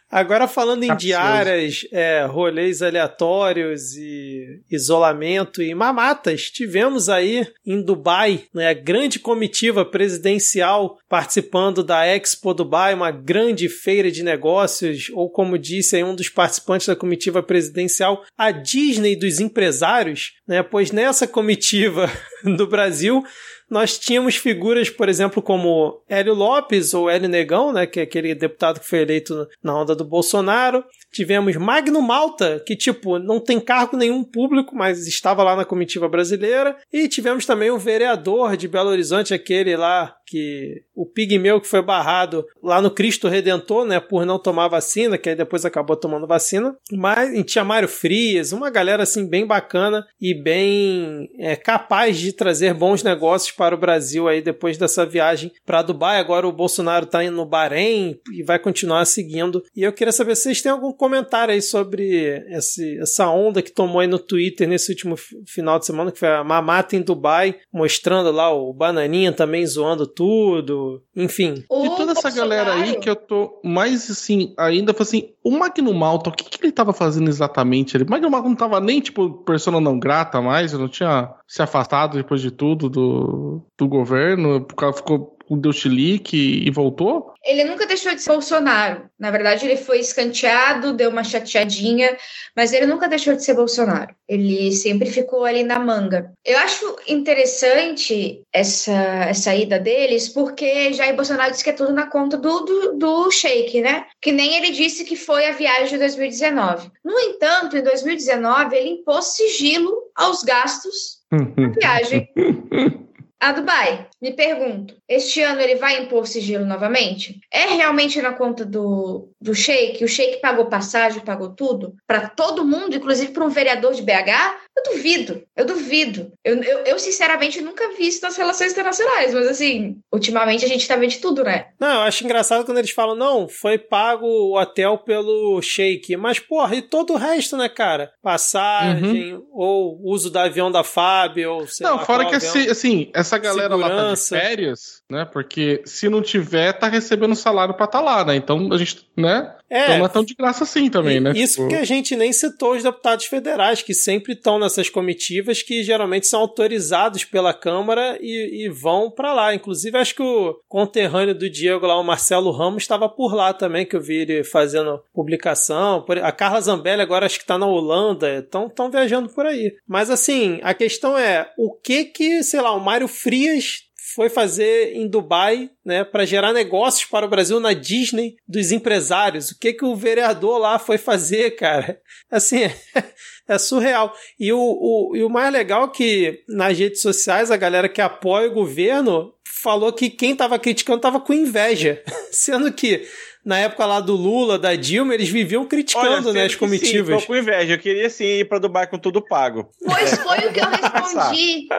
B: Agora falando em
G: Capcioso.
B: diárias, é, rolês aleatórios e isolamento e mamatas, tivemos aí em Dubai né, a grande comitiva presidencial participando da Expo Dubai, uma grande feira de negócios, ou como disse aí um dos participantes da comitiva presidencial, a Disney dos empresários, né, pois nessa comitiva do Brasil, nós tínhamos figuras, por exemplo, como Hélio Lopes ou Hélio Negão, né, que é aquele deputado que foi eleito na onda do Bolsonaro. Tivemos Magno Malta, que tipo não tem cargo nenhum público, mas estava lá na comitiva brasileira. E tivemos também o vereador de Belo Horizonte, aquele lá que o pigmeu que foi barrado lá no Cristo Redentor, né, por não tomar vacina, que aí depois acabou tomando vacina. Mas e tinha Mário Frias, uma galera assim bem bacana e bem é, capaz de trazer bons negócios para o Brasil aí depois dessa viagem para Dubai. Agora o Bolsonaro está indo no Bahrein e vai continuar seguindo. E eu queria saber se vocês têm algum comentário aí sobre esse, essa onda que tomou aí no Twitter nesse último final de semana, que foi a mamata em Dubai, mostrando lá o Bananinha também zoando tudo, enfim.
G: De toda essa galera aí que eu tô mais assim, ainda foi assim, o Magno Malta, o que, que ele tava fazendo exatamente? Ele, o Magno Malta não tava nem, tipo, persona não grata mais, não tinha se afastado depois de tudo do, do governo, ficou deu chilique e voltou?
D: Ele nunca deixou de ser Bolsonaro. Na verdade, ele foi escanteado, deu uma chateadinha, mas ele nunca deixou de ser Bolsonaro. Ele sempre ficou ali na manga. Eu acho interessante essa, essa ida deles, porque Jair Bolsonaro disse que é tudo na conta do, do, do Sheik, né? Que nem ele disse que foi a viagem de 2019. No entanto, em 2019, ele impôs sigilo aos gastos da viagem a Dubai. Me pergunto, este ano ele vai impor sigilo novamente? É realmente na conta do, do Sheik? O Sheik pagou passagem, pagou tudo? Para todo mundo, inclusive para um vereador de BH? Eu duvido, eu duvido. Eu, eu, eu, sinceramente, nunca vi isso nas relações internacionais, mas assim, ultimamente a gente tá vendo de tudo, né?
B: Não, eu acho engraçado quando eles falam, não, foi pago o hotel pelo Sheik. Mas, porra, e todo o resto, né, cara? Passagem, uhum. ou uso do avião da FAB, ou sei
G: Não,
B: lá,
G: fora que assim, assim, essa galera Segurança. lá tá de férias, né? Porque se não tiver, tá recebendo salário pra estar tá lá, né? Então a gente, né? É, então não é tão de graça assim também, né?
B: Isso tipo... que a gente nem citou os deputados federais, que sempre estão nessas comitivas, que geralmente são autorizados pela Câmara e, e vão para lá. Inclusive, acho que o conterrâneo do Diego lá, o Marcelo Ramos, estava por lá também, que eu vi ele fazendo publicação. A Carla Zambelli agora acho que está na Holanda, estão viajando por aí. Mas assim, a questão é, o que que, sei lá, o Mário Frias foi fazer em Dubai, né, para gerar negócios para o Brasil na Disney dos empresários. O que que o vereador lá foi fazer, cara? Assim, é surreal. E o, o, e o mais legal é que nas redes sociais a galera que apoia o governo falou que quem estava criticando estava com inveja, sendo que na época lá do Lula, da Dilma, eles viviam criticando, Olha, né, as comitivas.
E: Sim, tô com inveja. Eu queria sim ir para Dubai com tudo pago.
D: Pois foi o que eu respondi.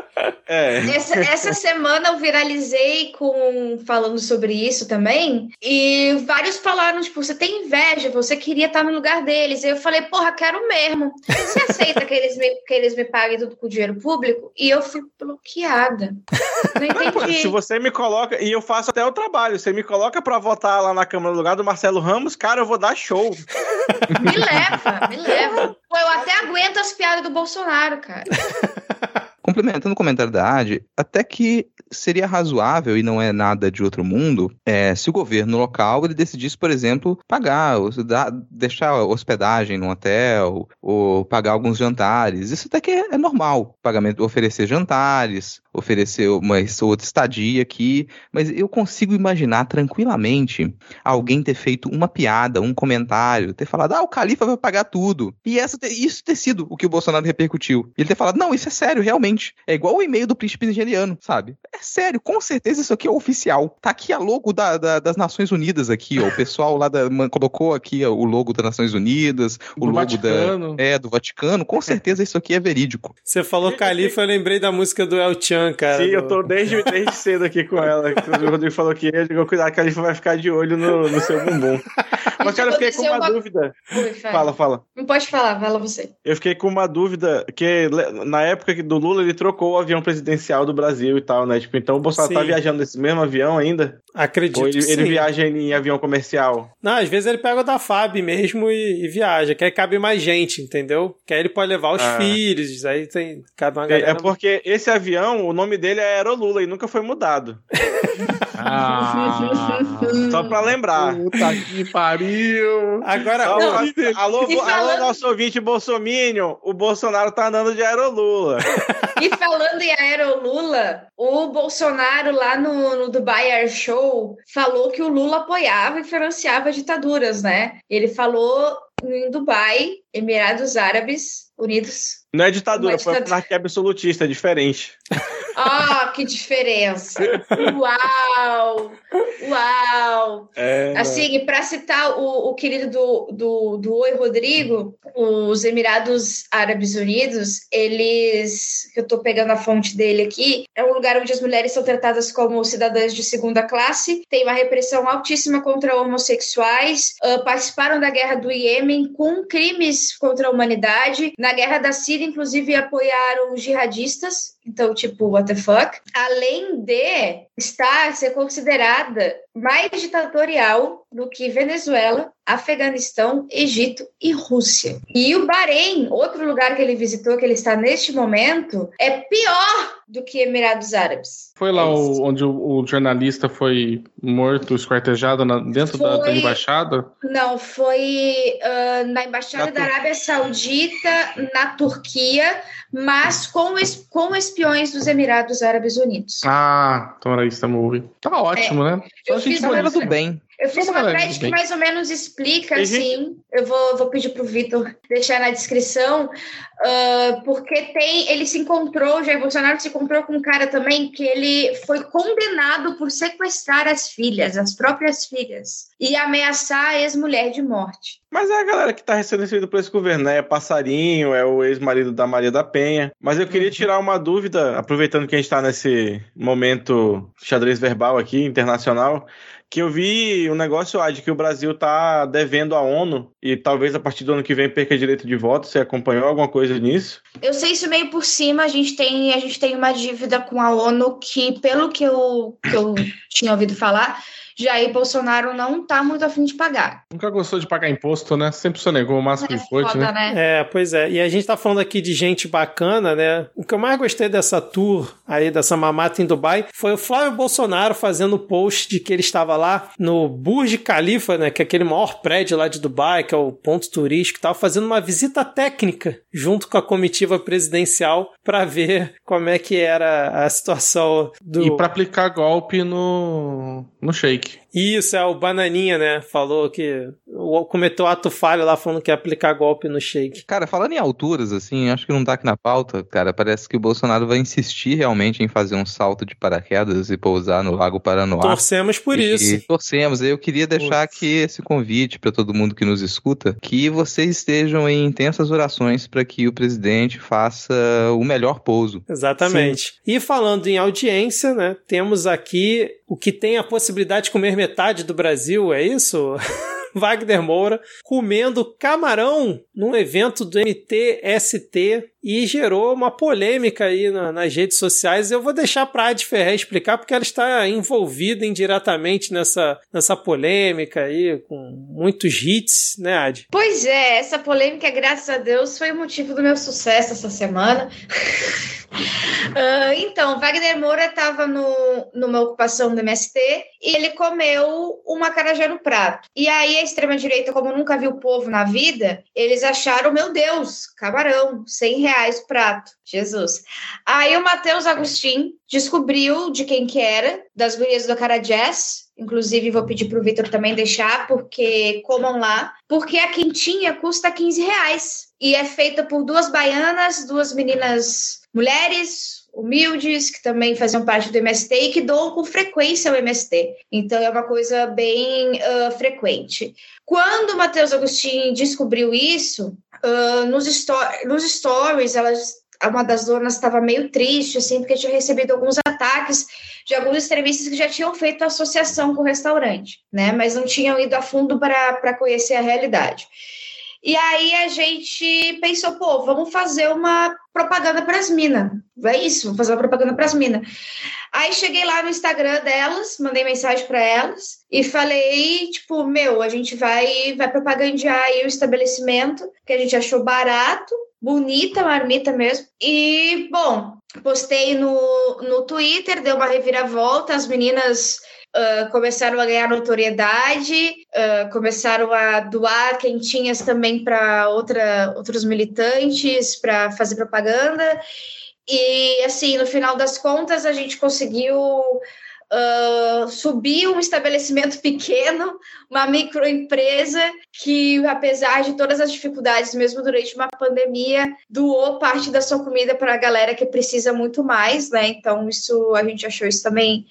D: é. essa, essa semana eu viralizei com falando sobre isso também. E vários falaram, tipo, você tem inveja, você queria estar no lugar deles. E eu falei, porra, quero mesmo. Você aceita que eles me, que eles me paguem tudo com dinheiro público? E eu fui bloqueada. Não entendi.
E: Se você me coloca, e eu faço até o trabalho, você me coloca para votar lá na Câmara do lugar do Marcelo Ramos, cara, eu vou dar show.
D: Me leva, me leva. Pô, eu até aguento as piadas do Bolsonaro, cara.
F: Complementando o comentário da Adi, até que seria razoável e não é nada de outro mundo é, se o governo local ele decidisse, por exemplo, pagar, dar, deixar hospedagem no hotel ou pagar alguns jantares. Isso até que é, é normal, pagamento, oferecer jantares, oferecer uma outra estadia aqui, mas eu consigo imaginar tranquilamente alguém ter feito uma piada, um comentário, ter falado, ah, o Califa vai pagar tudo. E essa, isso ter sido o que o Bolsonaro repercutiu. E ele ter falado, não, isso é sério, realmente. É igual o e-mail do príncipe nigeriano, sabe? É sério, com certeza isso aqui é oficial. Tá aqui a logo da, da, das Nações Unidas aqui, ó. O pessoal lá da, colocou aqui ó, o logo das Nações Unidas, o do logo Vaticano. da. É, do Vaticano. Com certeza isso aqui é verídico.
B: Você falou Califa, eu lembrei da música do El Chan, cara.
E: Sim,
B: do...
E: eu tô desde, desde cedo aqui com ela. O Rodrigo falou que ele digo, cuidado, a Califa vai ficar de olho no, no seu bumbum. Mas, cara, eu fiquei com uma, uma... dúvida. Oi, fala, fala.
D: Não pode falar, fala você.
E: Eu fiquei com uma dúvida, que na época do Lula ele trocou o avião presidencial do Brasil e tal, né? Tipo, então o Bolsonaro tá Sim. tá viajando nesse mesmo avião ainda?
B: Acredito
E: Ou ele, ele viaja em avião comercial?
B: Não, às vezes ele pega o da FAB mesmo e, e viaja, que aí cabe mais gente, entendeu? Que aí ele pode levar os
E: Ah.
B: filhos, aí tem cada uma
E: É,
B: galera.
E: é porque esse avião, o nome dele é Aerolula e nunca foi mudado.
G: Ah,
E: Só pra lembrar.
G: puta que pariu.
B: Agora,
E: Só alô, alô,
D: falando-
E: nosso ouvinte bolsominion, o Bolsonaro tá andando de Aerolula.
D: E falando em Aerolula, o Bolsonaro lá no, no Dubai Air Show falou que o Lula apoiava e financiava ditaduras, né? Ele falou em Dubai, Emirados Árabes Unidos.
E: Não é ditadura,
D: é
E: foi
D: ditadura.
E: monarquia absolutista, é diferente.
D: Ah, que diferença! Uau! Uau!
E: É,
D: Assim, e para citar o, o querido do, do, do Oi Rodrigo, os Emirados Árabes Unidos, eles, eu estou pegando a fonte dele aqui, é um lugar onde as mulheres são tratadas como cidadãs de segunda classe, tem uma repressão altíssima contra homossexuais, ah, participaram da guerra do Iêmen com crimes contra a humanidade, na guerra da Síria, inclusive, apoiaram os jihadistas, então, tipo, what the fuck? Além de estar, ser considerada mais ditatorial do que Venezuela, Afeganistão, Egito e Rússia. E o Bahrein, outro lugar que ele visitou, que ele está neste momento, é pior do que Emirados Árabes.
G: Foi lá
D: É
G: o- onde o, o jornalista foi morto, esquartejado na- dentro da, da
D: Foi.
G: embaixada?
D: Não, foi ah, na Embaixada
E: Na
D: da
E: Tur-
D: Arábia Saudita, na Turquia, mas com, com espiões dos Emirados Árabes Unidos.
G: Ah, então era isso, tá movie. Tá ótimo, né? Só
D: Eu fiz
F: Galera do bem.
D: Eu fiz uma thread que mais ou menos explica,
E: gente-
D: assim. Eu vou, vou pedir pro Vitor deixar na descrição, ah, porque tem. Ele se encontrou, Jair Bolsonaro se encontrou com um cara também que ele foi condenado por sequestrar as filhas, as próprias filhas, e ameaçar a ex-mulher de morte.
E: Mas é a galera que tá recém recebido por esse governo, né? É Passarinho, é o ex-marido da Maria da Penha. Mas eu queria tirar uma dúvida, aproveitando que a gente tá nesse momento xadrez verbal aqui, internacional, que eu vi um negócio lá de que o Brasil tá devendo à ONU e talvez a partir do ano que vem perca direito de voto. Você acompanhou alguma coisa nisso?
D: Eu sei isso meio por cima, a gente tem, a gente tem uma dívida com a ONU que, pelo que eu, que eu tinha ouvido falar, Jair Bolsonaro não tá muito afim de pagar.
G: Nunca gostou de pagar imposto, né? Sempre sonegou o máximo
D: É
G: que
D: foda,
G: né?
D: né?
B: É, pois é. E a gente tá falando aqui de gente bacana, né? O que eu mais gostei dessa tour aí, dessa mamata em Dubai, foi o Flávio Bolsonaro fazendo o post de que ele estava lá no Burj Khalifa, né? Que é aquele maior prédio lá de Dubai, que é o ponto turístico e tal, fazendo uma visita técnica junto com a comitiva presidencial para ver como é que era a situação do.
G: E pra aplicar golpe no, no shake.
B: like Isso, é o Bananinha, né? Falou que cometeu ato falho lá falando que ia aplicar golpe no shake.
F: Cara, falando em alturas, assim, acho que não tá aqui na pauta, cara. Parece que o Bolsonaro vai insistir realmente em fazer um salto de paraquedas e pousar no Lago Paranoá.
B: Torcemos por
F: E-
B: isso.
F: E torcemos. Eu queria deixar aqui esse convite para todo mundo que nos escuta, que vocês estejam em intensas orações para que o presidente faça o melhor pouso.
B: Exatamente. E falando em audiência, né? Temos aqui o que tem a possibilidade de comer metade do Brasil, é isso? Wagner Moura comendo camarão num evento do MTST e gerou uma polêmica aí na- nas redes sociais. Eu vou deixar para a Adi explicar porque ela está envolvida indiretamente nessa, nessa polêmica aí, com muitos hits, né, Adi?
D: Pois é, essa polêmica, graças a Deus, foi o motivo do meu sucesso essa semana. Ah, então, Wagner Moura estava numa ocupação do MST e ele comeu uma carajé no prato. E aí a extrema-direita, como nunca viu povo na vida, eles acharam, meu Deus, camarão, 100 reais o prato. Jesus. Aí o Matheus Agostinho descobriu de quem que era, das gurias do Carajés, Inclusive, vou pedir para o Vitor também deixar, porque comam lá. Porque a quentinha custa 15 reais. E é feita por duas baianas, duas meninas mulheres, humildes, que também faziam parte do MST e que doam com frequência ao MST. Então, é uma coisa bem uh, frequente. Quando o Matheus Agostinho descobriu isso, uh, nos, nos stories, elas uma das donas estava meio triste, assim, porque tinha recebido alguns ataques de alguns extremistas que já tinham feito associação com o restaurante, né? Mas não tinham ido a fundo para conhecer a realidade. E aí a gente pensou, pô, vamos fazer uma propaganda para as minas. É isso, vamos fazer uma propaganda para as minas. Aí cheguei lá no Instagram delas, mandei mensagem para elas e falei, tipo, meu, a gente vai vai propagandear aí o estabelecimento que a gente achou barato, bonita, marmita mesmo. E, bom, postei no, no Twitter, deu uma reviravolta, as meninas Uh, começaram a ganhar notoriedade, uh, começaram a doar quentinhas também para outros militantes, para fazer propaganda. E, assim, no final das contas, a gente conseguiu uh, subir um estabelecimento pequeno, uma microempresa que, apesar de todas as dificuldades, mesmo durante uma pandemia, doou parte da sua comida para a galera que precisa muito mais, né? Então, isso a gente achou isso também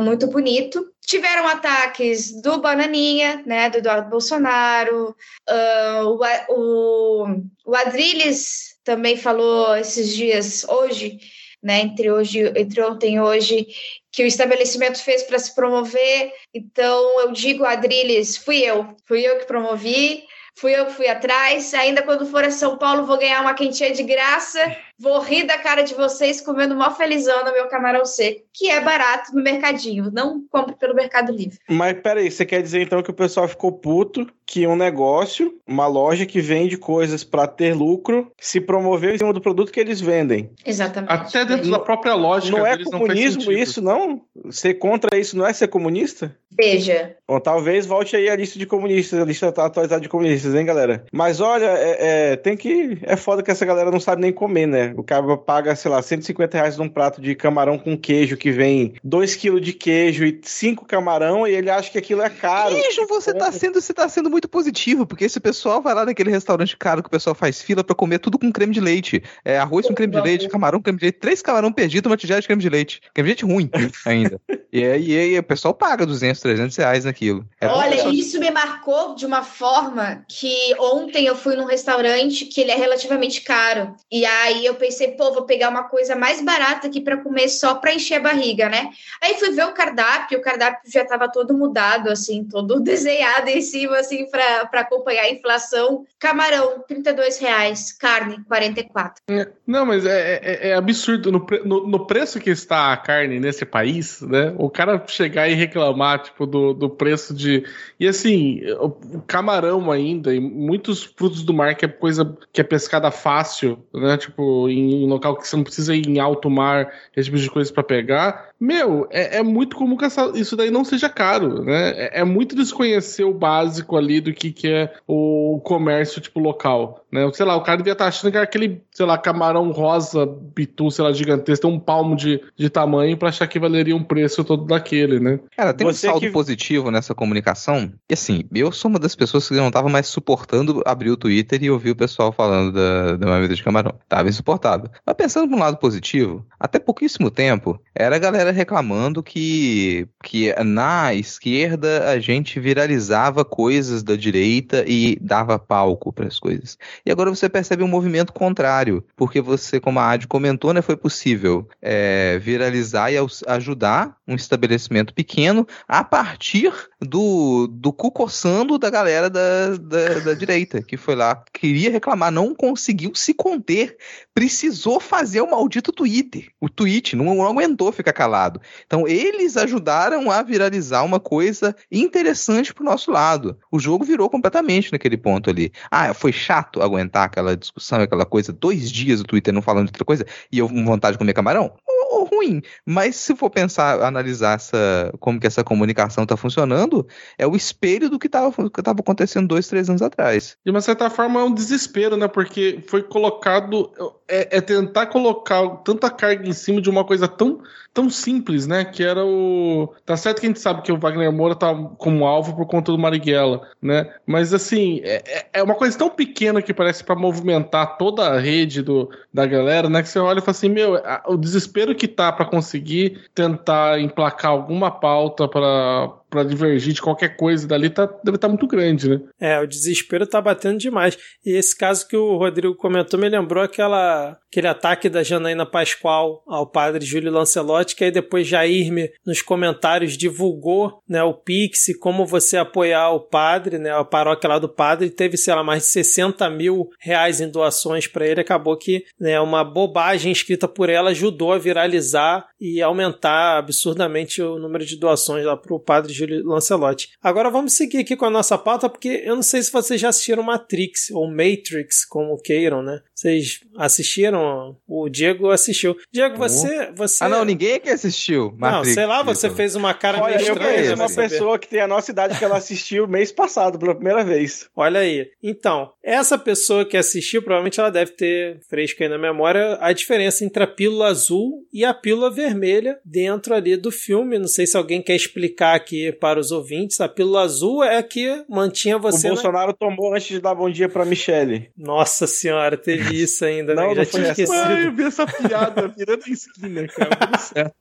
D: muito bonito. Tiveram ataques do Bananinha, né, do Eduardo Bolsonaro, uh, o, o, o Adriles também falou esses dias, hoje, né, entre, hoje, entre ontem e hoje, que o estabelecimento fez para se promover. Então, eu digo, Adriles, fui eu, fui eu que promovi, fui eu que fui atrás. Ainda quando for a São Paulo, vou ganhar uma quentinha de graça. Vou rir da cara de vocês comendo mó felizão no meu camarão seco, que é barato no mercadinho. Não compre pelo Mercado Livre.
E: Mas peraí, você quer dizer então que o pessoal ficou puto que um negócio, uma loja que vende coisas para ter lucro, se promoveu em cima do produto que eles vendem?
D: Exatamente.
G: Até dentro da própria lógica
E: Não é comunismo
G: não
E: isso, não? Ser contra isso não é ser comunista?
D: Veja,
E: Bom, talvez volte aí a lista de comunistas, a lista atualizada de comunistas, hein, galera? Mas olha, é, é, tem que. É foda que essa galera não sabe nem comer, né? O cara paga, sei lá, 150 reais num prato de camarão com queijo que vem 2 kg de queijo e 5 camarão e ele acha que aquilo é caro.
F: Queijo, você tá sendo, você tá sendo muito positivo, porque esse pessoal vai lá naquele restaurante caro que o pessoal faz fila pra comer tudo com creme de leite. É arroz com creme de leite, camarão com creme de leite, três camarão perdido, uma tigela de creme de leite. Creme de leite ruim ainda. e aí e aí o pessoal paga 200, 300 reais naquilo. É
D: Olha,
F: pessoal.
D: isso me marcou de uma forma que ontem eu fui num restaurante que ele é relativamente caro. E aí eu pensei, pô, vou pegar uma coisa mais barata aqui para comer só para encher a barriga, né? Aí fui ver o cardápio, o cardápio já estava todo mudado, assim, todo desenhado em cima, assim, para acompanhar a inflação. Camarão, 32 reais. Carne, 44.
G: Não, mas é, é- é absurdo. No, no- no preço que está a carne nesse país, né? O cara chegar e reclamar, tipo, do, do preço de. E assim, o camarão ainda, e muitos frutos do mar, que é coisa que é pescada fácil, né? Tipo, em, em local que você não precisa ir em alto mar, esse tipo de coisa para pegar. Meu, é, é muito comum que essa- isso daí não seja caro, né? É, é muito desconhecer o básico ali do que, que é o comércio, tipo, local, né? Sei lá, o cara devia estar achando que era aquele, sei lá, camarão rosa, bitu, sei lá, gigantesco, tem um palmo de, de tamanho pra achar que valeria um preço todo daquele, né?
F: Cara, tem
E: Você
F: um saldo
E: que-
F: positivo nessa comunicação. E assim, eu sou uma das pessoas que não tava mais suportando abrir o Twitter e ouvir o pessoal falando da, da mamida de camarão. Tava insuportável. Mas pensando por um lado positivo, até pouquíssimo tempo, era a galera reclamando que, que na esquerda a gente viralizava coisas da direita e dava palco para as coisas. E agora você percebe um movimento contrário, porque você, como a Adi comentou, né, foi possível é, viralizar e ajudar um estabelecimento pequeno a partir do, do cu coçando da galera da, da, da direita, que foi lá, queria reclamar, não conseguiu se conter, precisou fazer o maldito Twitter. O tweet não, não aguentou ficar calado. Então, eles ajudaram a viralizar uma coisa interessante pro nosso lado. O jogo virou completamente naquele ponto ali. Ah, foi chato aguentar aquela discussão, aquela coisa, dois dias o Twitter não falando de outra coisa e eu com vontade de comer camarão? Ou, ruim. Mas se for pensar, analisar essa, como que essa comunicação tá funcionando, é o espelho do que estava acontecendo dois, três anos atrás.
G: De uma certa forma é um desespero, né? Porque foi colocado. É, é tentar colocar tanta carga em cima de uma coisa tão, tão simples, né? Que era o. Tá certo que a gente sabe que o Wagner Moura tá como alvo por conta do Marighella, né? Mas assim, é, é- é uma coisa tão pequena que parece pra movimentar toda a rede do, da galera, né? Que você olha e fala assim, meu, a- o desespero que tá pra conseguir tentar emplacar alguma pauta pra pra divergir de qualquer coisa dali tá, deve estar muito grande, né?
B: É, o desespero tá batendo demais. E esse caso que o Rodrigo comentou me lembrou aquela, aquele ataque da Janaína Pascoal ao padre Júlio Lancelotti, que aí depois Jairme, nos comentários, divulgou né, o Pix, como você apoiar o padre, né, a paróquia lá do padre, teve, sei lá, mais de 60 mil reais em doações para ele. Acabou que né, uma bobagem escrita por ela ajudou a viralizar e aumentar absurdamente o número de doações lá para o padre Júlio Lancelotti. Agora vamos seguir aqui com a nossa pauta, porque eu não sei se vocês já assistiram Matrix, ou Matrix, como queiram, né? Vocês assistiram? O Diego assistiu. Diego, você. você...
F: Ah, não, ninguém aqui assistiu.
B: Não,
F: Matrix,
B: sei lá, você fez uma cara
E: Olha,
B: meio
E: eu
B: estranha.
E: conheço
B: né,
E: uma
B: saber.
E: pessoa que tem a nossa idade que ela assistiu mês passado pela primeira vez.
B: Olha aí. Então, essa pessoa que assistiu, provavelmente ela deve ter fresco aí na memória a diferença entre a pílula azul e a pílula vermelha dentro ali do filme. Não sei se alguém quer explicar aqui para os ouvintes. A pílula azul é a que mantinha você.
E: o
B: na-
E: Bolsonaro tomou antes de dar bom dia pra Michelle.
B: Nossa senhora, teve isso ainda, né?
E: Não,
B: Eu Já
E: não foi
B: tinha esquecido.
G: Ah, eu vi essa piada virando a esquina, cara. Tudo certo.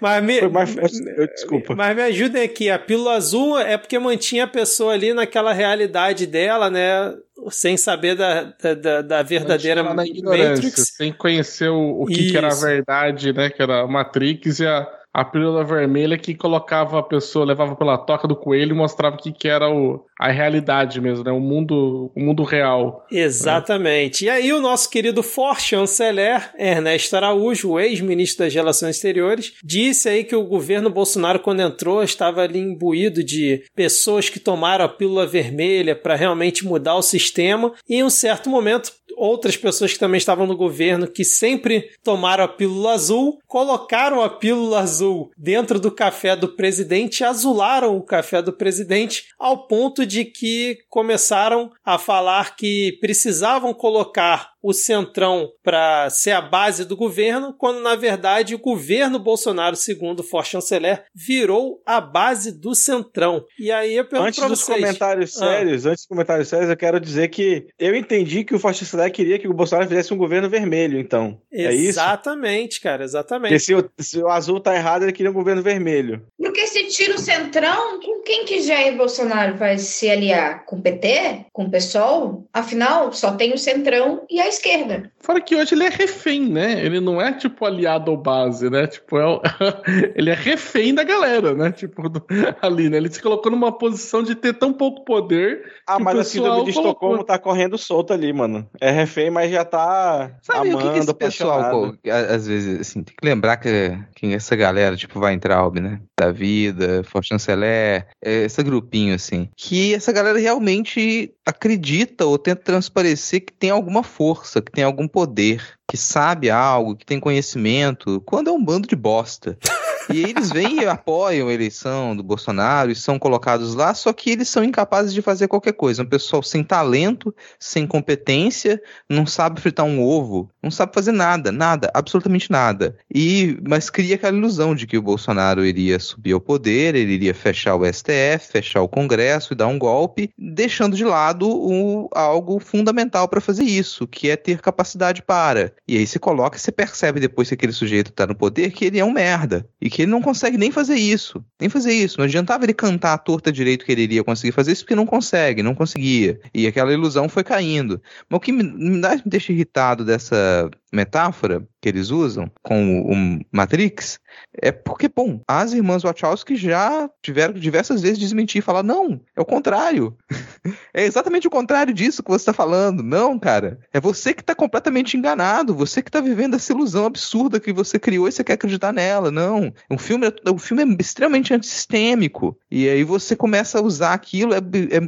B: Mas me,
E: Foi mais eu, desculpa.
B: Mas me ajudem aqui, a pílula azul é porque mantinha a pessoa ali naquela realidade dela, né? Sem saber da, da, da- da verdadeira Matrix.
G: sem conhecer o, o que, que era a verdade, né? Que era a Matrix e a, a pílula vermelha que colocava a pessoa, levava pela toca do coelho e mostrava o que, que era o, a realidade mesmo, né? O mundo, o mundo real.
B: Exatamente. E aí o nosso querido for-chanceler Ernesto Araújo, ex-ministro das Relações Exteriores, disse aí que o governo Bolsonaro, quando entrou, estava ali imbuído de pessoas que tomaram a pílula vermelha para realmente mudar o sistema e em um certo momento outras pessoas que também estavam no governo que sempre tomaram a pílula azul, colocaram a pílula azul dentro do café do presidente, azularam o café do presidente ao ponto de que começaram a falar que precisavam colocar o Centrão para ser a base do governo, quando na verdade o governo Bolsonaro, segundo o for-chanceler, virou a base do Centrão. E aí eu pergunto
E: Antes
B: para
E: dos
B: vocês.
E: comentários
B: Ah.
E: sérios, antes dos comentários sérios, eu quero dizer que eu entendi que o Fascista queria que o Bolsonaro fizesse um governo vermelho, então. É isso?
B: Exatamente, cara, exatamente.
E: Porque se o, se o azul tá errado, ele queria um governo vermelho.
D: Porque se tira o centrão, com quem que Jair Bolsonaro vai se aliar? Com o PT? Com o PSOL? Afinal, só tem o centrão e a esquerda.
G: Fora que hoje ele é refém, né? Ele não é tipo aliado ou base, né? Tipo, é o- ele é refém da galera, né? Tipo, do- ali, né? Ele se colocou numa posição de ter tão pouco poder.
E: Ah,
G: que o
E: mas a síndrome de
G: colocou.
E: Estocolmo tá correndo solto ali, mano. É refém, mas já tá
F: Sabe o que, que
E: amando,
F: esse pessoal, a- às vezes, assim, tem que lembrar que, que essa galera, tipo, vai entrar, né? Da vida, For Chanceler, é, esse grupinho, assim, que essa galera realmente acredita ou tenta transparecer que tem alguma força, que tem algum poder, que sabe algo, que tem conhecimento, quando é um bando de bosta. E eles vêm e apoiam a eleição do Bolsonaro e são colocados lá, só que eles são incapazes de fazer qualquer coisa. Um pessoal sem talento, sem competência, não sabe fritar um ovo, não sabe fazer nada, nada, absolutamente nada. E mas cria aquela ilusão de que o Bolsonaro iria subir ao poder, ele iria fechar o STF, fechar o Congresso e dar um golpe, deixando de lado o- algo fundamental para fazer isso, que é ter capacidade para. E aí você coloca e você percebe depois que aquele sujeito tá no poder que ele é um merda e que ele não consegue nem fazer isso, nem fazer isso. Não adiantava ele cantar a torta direito que ele iria conseguir fazer isso porque não consegue, não conseguia. E aquela ilusão foi caindo. Mas o que me, me me deixa irritado dessa metáfora que eles usam com o, o Matrix é porque, bom, as irmãs Wachowski já tiveram diversas vezes desmentir e falar, não, é o contrário. é exatamente o contrário disso que você está falando. Não, cara. É você que está completamente enganado. Você que está vivendo essa ilusão absurda que você criou e você quer acreditar nela. Não. O filme é, o filme é extremamente antissistêmico. E aí você começa a usar aquilo. É,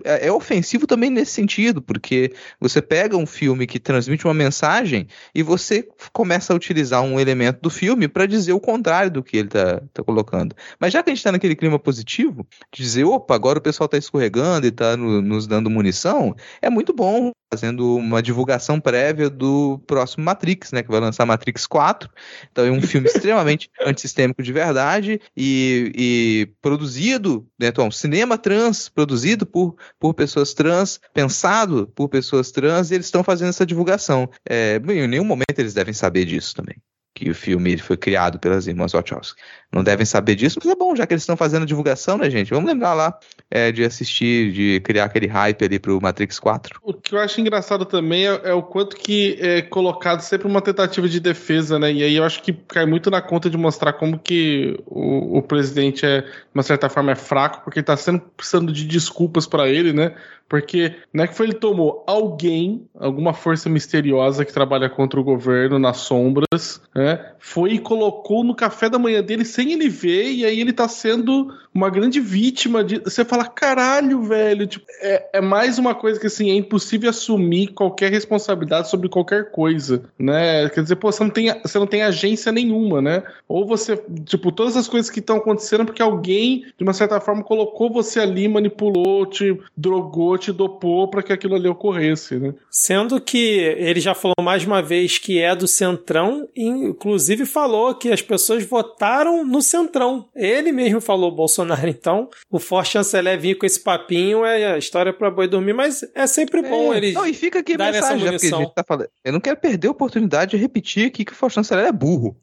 F: é, é ofensivo também nesse sentido, porque você pega um filme que transmite uma mensagem e você começa a utilizar um elemento do filme para dizer o contrário do que ele tá, tá colocando. Mas já que a gente tá naquele clima positivo, de dizer, opa, agora o pessoal tá escorregando e tá no- nos dando munição, é muito bom fazendo uma divulgação prévia do próximo Matrix, né, que vai lançar Matrix 4. Então é um filme extremamente antissistêmico de verdade e, e produzido, né, então, um cinema trans, produzido por, por pessoas trans, pensado por pessoas trans, e eles estão fazendo essa divulgação. É, bem, em nenhum momento eles devem saber disso também. Que o filme foi criado pelas irmãs Wachowski. Não devem saber disso, mas é bom, já que eles estão fazendo divulgação, né, gente? Vamos lembrar lá é, de assistir, de criar aquele hype ali pro Matrix 4.
G: O que eu acho engraçado também é, é o quanto que é colocado sempre uma tentativa de defesa, né? E aí eu acho que cai muito na conta de mostrar como que o, o presidente é, de uma certa forma, é fraco, porque tá sendo precisando de desculpas para ele, né? Porque não é que foi ele tomou alguém, alguma força misteriosa que trabalha contra o governo nas sombras, né? Foi e colocou no café da manhã dele sem ele ver, e aí ele tá sendo uma grande vítima de. Você fala, caralho, velho. Tipo, é, é mais uma coisa que assim, é impossível assumir qualquer responsabilidade sobre qualquer coisa, né? Quer dizer, pô, você não tem, você não tem agência nenhuma, né? Ou você, tipo, todas as coisas que estão acontecendo porque alguém, de uma certa forma, colocou você ali, manipulou, te drogou, te dopou para que aquilo ali ocorresse, né?
B: Sendo que ele já falou mais uma vez que é do Centrão, inclusive falou que as pessoas votaram no Centrão. Ele mesmo falou Bolsonaro, então o forte chanceler vir com esse papinho é a história para boi dormir, mas é sempre bom
F: É,
B: ele
F: Não, e fica aqui a mensagem, porque a gente tá falando. Eu não quero perder a oportunidade de repetir aqui que o Faustão Chanceler é burro.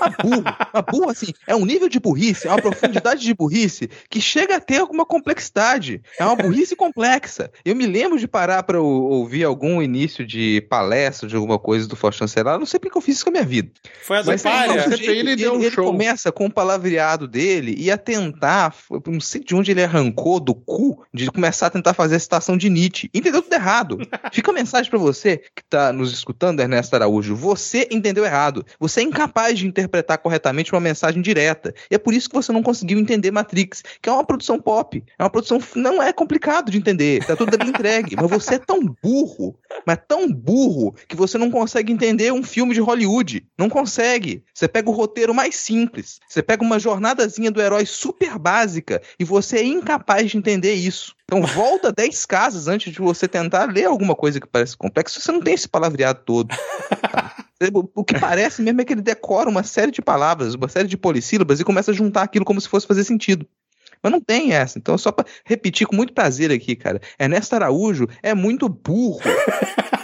F: Mas burro. Mas burro, assim, é um nível de burrice, é uma profundidade de burrice que chega a ter alguma complexidade. É uma burrice complexa. Eu me lembro de parar pra ou- ouvir algum início de palestra, de alguma coisa do Faustão Chanceler. Eu não sei porque eu fiz isso com a minha vida.
B: Foi a do
F: Mas
B: Palha.
F: não,
G: ele
F: que
G: deu um
F: ele
G: show.
F: começa com o palavreado dele e a tentar, não sei de onde ele arrancou do cu, de começar a tentar fazer a citação de Nietzsche. Entendeu tudo errado. Fica a mensagem pra você que tá nos escutando, Ernesto Araújo. Você entendeu errado. Você é incapaz de interpretar corretamente uma mensagem direta. E é por isso que você não conseguiu entender Matrix, que é uma produção pop. É uma produção. Não é complicado de entender. Tá tudo ali entregue. Mas você é tão burro, mas tão burro, que você não consegue entender um filme de Hollywood. Não consegue. Você pega o roteiro mais simples. Você pega uma jornadazinha do herói super básica e você é incapaz de entender isso. Então volta 10 casas antes de você tentar ler alguma coisa que parece complexa. Você não tem esse palavreado todo. tá? O que parece mesmo é que ele decora uma série de palavras, uma série de polissílabas e começa a juntar aquilo como se fosse fazer sentido. Mas não tem essa. Então, só pra repetir com muito prazer aqui, cara. Ernesto Araújo é muito burro.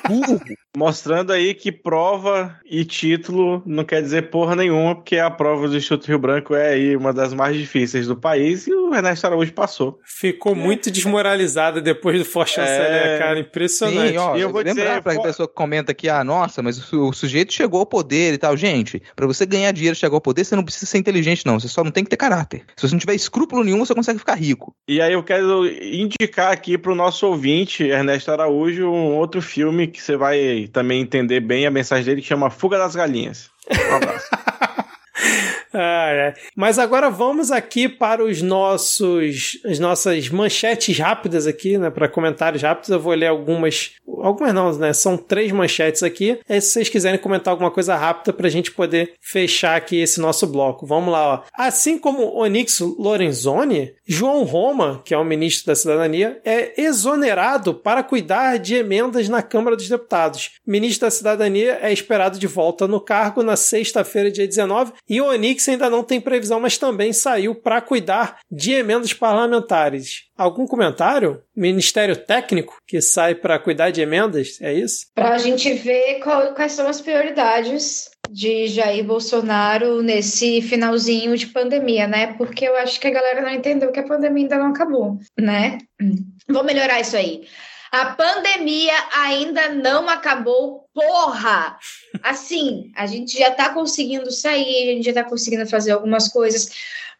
F: Burro.
E: Mostrando aí que prova e título não quer dizer porra nenhuma, porque a prova do Instituto Rio Branco é aí uma das mais difíceis do país e o Ernesto Araújo passou.
B: Ficou muito desmoralizada depois do forte chanceler,
E: É.
B: cara. Impressionante.
F: Sim, ó,
E: E eu vou
F: lembrar
E: dizer,
F: pra
E: fo-
F: pessoa que comenta que, ah, nossa, mas o, su- o sujeito chegou ao poder e tal. Gente, pra você ganhar dinheiro e chegar ao poder, você não precisa ser inteligente, não. Você só não tem que ter caráter. Se você não tiver escrúpulo nenhum, você consegue ficar rico.
E: E aí eu quero indicar aqui pro nosso ouvinte, Ernesto Araújo, um outro filme que você vai também entender bem a mensagem dele, que chama Fuga das Galinhas. Um abraço.
B: Ah, é. Mas agora vamos aqui para os nossos, as nossas manchetes rápidas aqui, né? Para comentários rápidos, eu vou ler algumas, algumas não, né? São três manchetes aqui. É, se vocês quiserem comentar alguma coisa rápida para a gente poder fechar aqui esse nosso bloco. Vamos lá, ó. Assim como Onyx Lorenzoni, João Roma, que é o ministro da Cidadania, é exonerado para cuidar de emendas na Câmara dos Deputados. O ministro da Cidadania é esperado de volta no cargo na sexta-feira, dia 19, e o Onix ainda não tem previsão, mas também saiu para cuidar de emendas parlamentares. Algum comentário? Ministério técnico que sai para cuidar de emendas? É isso?
D: Para a gente ver qual- quais são as prioridades de Jair Bolsonaro nesse finalzinho de pandemia, né? Porque eu acho que a galera não entendeu que a pandemia ainda não acabou, né? Vou melhorar isso aí. A pandemia ainda não acabou, porra! Assim, a gente já tá conseguindo sair, a gente já tá conseguindo fazer algumas coisas,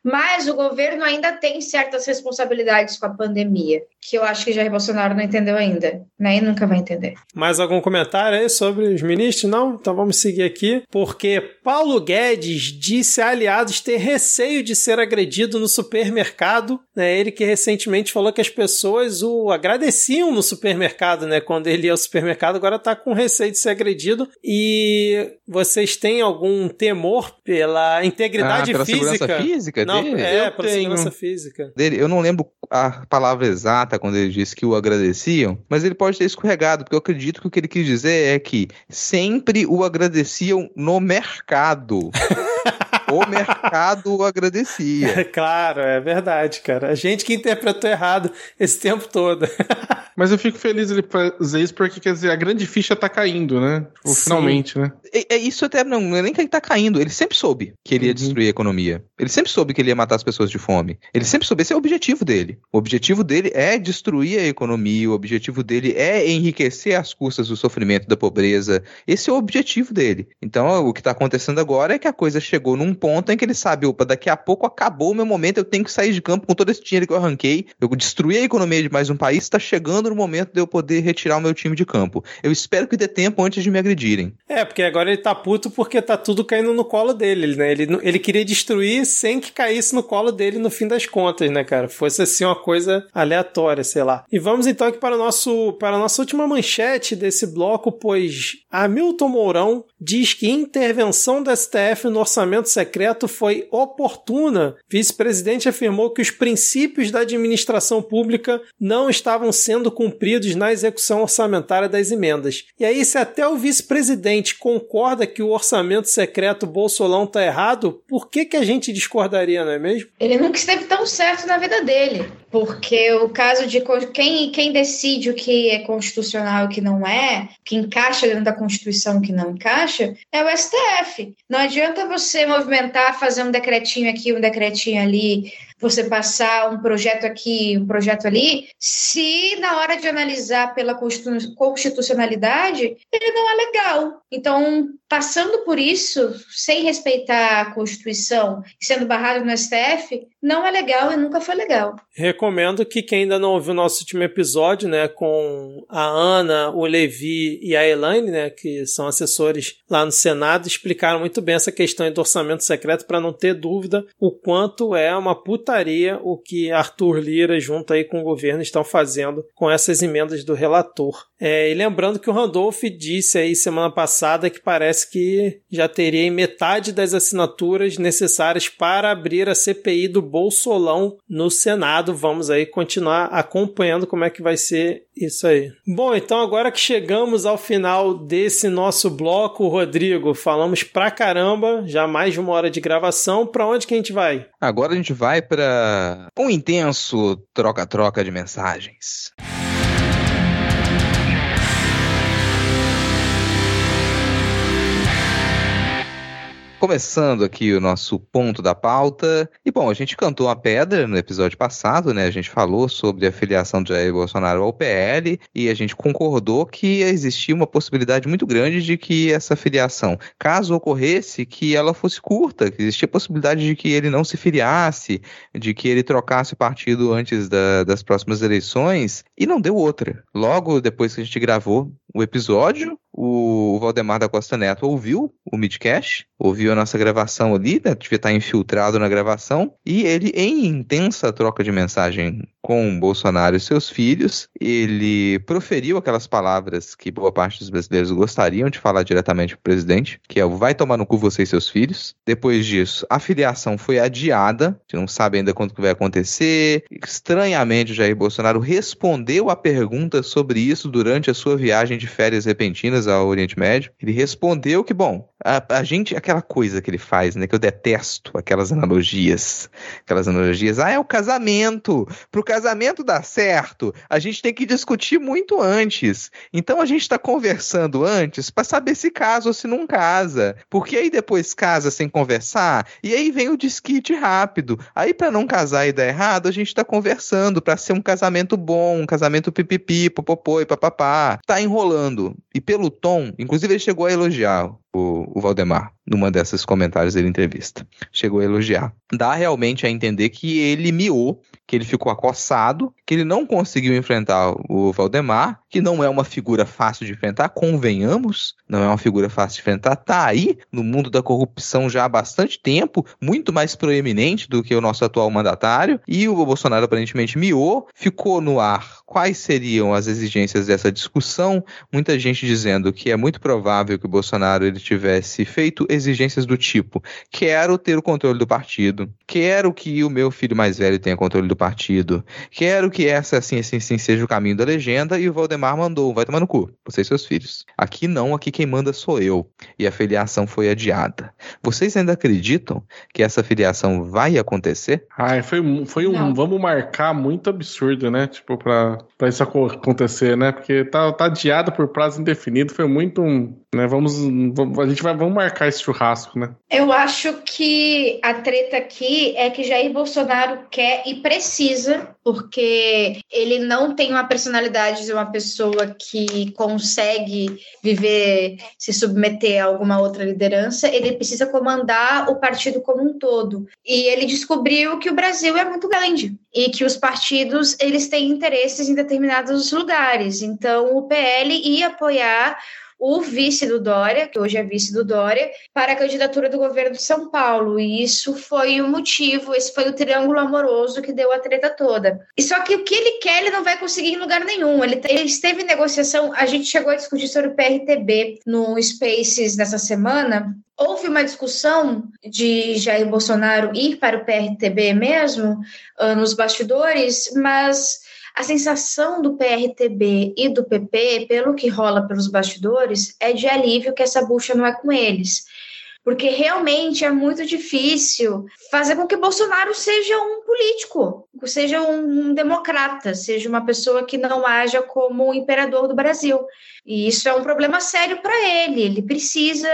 D: mas o governo ainda tem certas responsabilidades com a pandemia, que eu acho que Jair Bolsonaro não entendeu ainda, né? E nunca vai entender.
B: Mais algum comentário aí sobre os ministros? Não? Então vamos seguir aqui. Porque Paulo Guedes disse a aliados ter receio de ser agredido no supermercado. Né? Ele que recentemente falou que as pessoas o agradeciam no supermercado, né? Quando ele ia ao supermercado, agora tá com receio de ser agredido. E vocês têm algum temor pela integridade
F: Ah, pela
B: física?
F: segurança física
B: Não,
F: dele?
B: é,
E: Eu
B: pela
E: tenho.
B: segurança física.
F: dele. Eu não lembro a palavra exata quando ele disse que o agradeciam, mas ele pode ter escorregado, porque eu acredito que o que ele quis dizer é que sempre o agradeciam no mercado. o mercado o agradecia.
B: É claro, é verdade, cara. A gente que interpretou errado esse tempo todo.
G: Mas eu fico feliz ele fazer isso porque, quer dizer, a grande ficha tá caindo, né? Tipo,
B: Sim.
G: finalmente, né?
F: é, é isso até não, não é nem que ele tá caindo. Ele sempre soube que ele ia
G: Uhum.
F: destruir a economia. Ele sempre soube que ele ia matar as pessoas de fome. Ele sempre soube, esse é o objetivo dele. O objetivo dele é destruir a economia, o objetivo dele é enriquecer às custas do sofrimento da pobreza. Esse é o objetivo dele. Então, o que tá acontecendo agora é que a coisa chegou num ponto em que ele sabe, opa, daqui a pouco acabou o meu momento, eu tenho que sair de campo com todo esse dinheiro que eu arranquei. Eu destruí a economia de mais um país, tá chegando no momento de eu poder retirar o meu time de campo. Eu espero que dê tempo antes de me agredirem.
B: É, porque agora ele tá puto porque tá tudo caindo no colo dele, né? Ele, ele queria destruir sem que caísse no colo dele no fim das contas, né, cara? Fosse assim uma coisa aleatória, sei lá. E vamos então aqui para, o nosso, para a nossa última manchete desse bloco, pois Hamilton Mourão diz que intervenção do STF no orçamento secreto foi oportuna. Vice-presidente afirmou que os princípios da administração pública não estavam sendo cumpridos na execução orçamentária das emendas. E aí, se até o vice-presidente concorda que o orçamento secreto Bolsolão está errado, por que, que a gente discordaria, não é mesmo?
D: Ele nunca esteve tão certo na vida dele, porque o caso de quem, quem decide o que é constitucional e o que não é, que encaixa dentro da Constituição e o que não encaixa, é o STF. Não adianta você movimentar, fazer um decretinho aqui, um decretinho ali, você passar um projeto aqui, um projeto ali, se na hora de analisar pela constitu- constitucionalidade, ele não é legal. Então, passando por isso, sem respeitar a Constituição, sendo barrado no STF, não é legal e nunca foi legal.
B: Recomendo que quem ainda não ouviu o nosso último episódio, né, com a Ana, o Levi e a Elaine, né, que são assessores lá no Senado, explicaram muito bem essa questão do orçamento secreto para não ter dúvida o quanto é uma putaria o que Arthur Lira junto aí com o governo estão fazendo com essas emendas do relator. É, e lembrando que o Randolph disse aí semana passada que parece que já teria metade das assinaturas necessárias para abrir a CPI do Bolsolão no Senado. Vamos aí continuar acompanhando como é que vai ser isso aí. Bom, então agora que chegamos ao final desse nosso bloco, Rodrigo, falamos pra caramba, já mais de uma hora de gravação. Pra onde que a gente vai?
F: Agora a gente vai para um intenso troca-troca de mensagens. Começando aqui o nosso ponto da pauta. E bom, a gente cantou a pedra no episódio passado, né? A gente falou sobre a filiação de Jair Bolsonaro ao PL e a gente concordou que existia uma possibilidade muito grande de que essa filiação, caso ocorresse, que ela fosse curta, que existia a possibilidade de que ele não se filiasse, de que ele trocasse o partido antes da- das próximas eleições, e não deu outra. Logo depois que a gente gravou o episódio, o Valdemar da Costa Neto ouviu o Midcast, ouviu a nossa gravação ali, né, devia estar infiltrado na gravação, e ele, em intensa troca de mensagem com Bolsonaro e seus filhos, ele proferiu aquelas palavras que boa parte dos brasileiros gostariam de falar diretamente para o presidente, que é o vai tomar no cu você e seus filhos. Depois disso, a filiação foi adiada, a gente não sabe ainda quando que vai acontecer. Estranhamente, o Jair Bolsonaro respondeu a pergunta sobre isso durante a sua viagem de férias repentinas ao Oriente Médio. Ele respondeu que, bom, a, a gente, aquela coisa que ele faz, né, que eu detesto, aquelas analogias, aquelas analogias, ah, é o casamento, pro casamento dar certo, a gente tem que discutir muito antes. Então a gente está conversando antes para saber se casa ou se não casa. Porque aí depois casa sem conversar, e aí vem o desquite rápido. Aí para não casar e dar errado, a gente está conversando para ser um casamento bom, um casamento pipipi, popopô e papapá. Tá enrolando. E pelo tom, inclusive ele chegou a elogiar o, o Valdemar numa dessas comentários dele entrevista. Chegou a elogiar. Dá realmente a entender que ele miou, que ele ficou acossado, que ele não conseguiu enfrentar o Valdemar, que não é uma figura fácil de enfrentar, convenhamos, não é uma figura fácil de enfrentar, tá aí no mundo da corrupção já há bastante tempo, muito mais proeminente do que o nosso atual mandatário, e o Bolsonaro aparentemente miou, ficou no ar. Quais seriam as exigências dessa discussão, muita gente dizendo que é muito provável que o Bolsonaro ele tivesse feito exigências do tipo: quero ter o controle do partido, quero que o meu filho mais velho tenha controle do partido, quero que essa assim assim assim seja o caminho da legenda, e o Valdemar Valdemar mandou, vai tomar no cu, você e seus filhos. Aqui não, aqui quem manda sou eu. E a filiação foi adiada. Vocês ainda acreditam que essa filiação vai acontecer?
G: Ai, foi, foi um
D: Não.
G: vamos marcar muito absurdo, né? Tipo, pra, pra isso aco- acontecer, né? Porque tá, tá adiado por prazo indefinido, foi muito um. Né? Vamos, vamos- A gente vai vamos marcar esse churrasco, né?
D: Eu acho que a treta aqui é que Jair Bolsonaro quer e precisa, porque ele não tem uma personalidade de uma pessoa que consegue viver, se submeter a alguma outra liderança, ele precisa comandar o partido como um todo. E ele descobriu que o Brasil é muito grande e que os partidos eles têm interesses em determinados lugares. Então, o PL ia apoiar o vice do Dória, que hoje é vice do Dória, para a candidatura do governo de São Paulo. E isso foi o motivo, esse foi o triângulo amoroso que deu a treta toda. E só que o que ele quer, ele não vai conseguir em lugar nenhum. Ele, ele esteve em negociação, a gente chegou a discutir sobre o PRTB no Spaces nessa semana. Houve uma discussão de Jair Bolsonaro ir para o PRTB mesmo, ah, nos bastidores, mas a sensação do PRTB e do PP, pelo que rola pelos bastidores, é de alívio que essa bucha não é com eles. Porque realmente é muito difícil fazer com que Bolsonaro seja um político, seja um democrata, seja uma pessoa que não haja como o imperador do Brasil. E isso é um problema sério para ele. Ele precisa,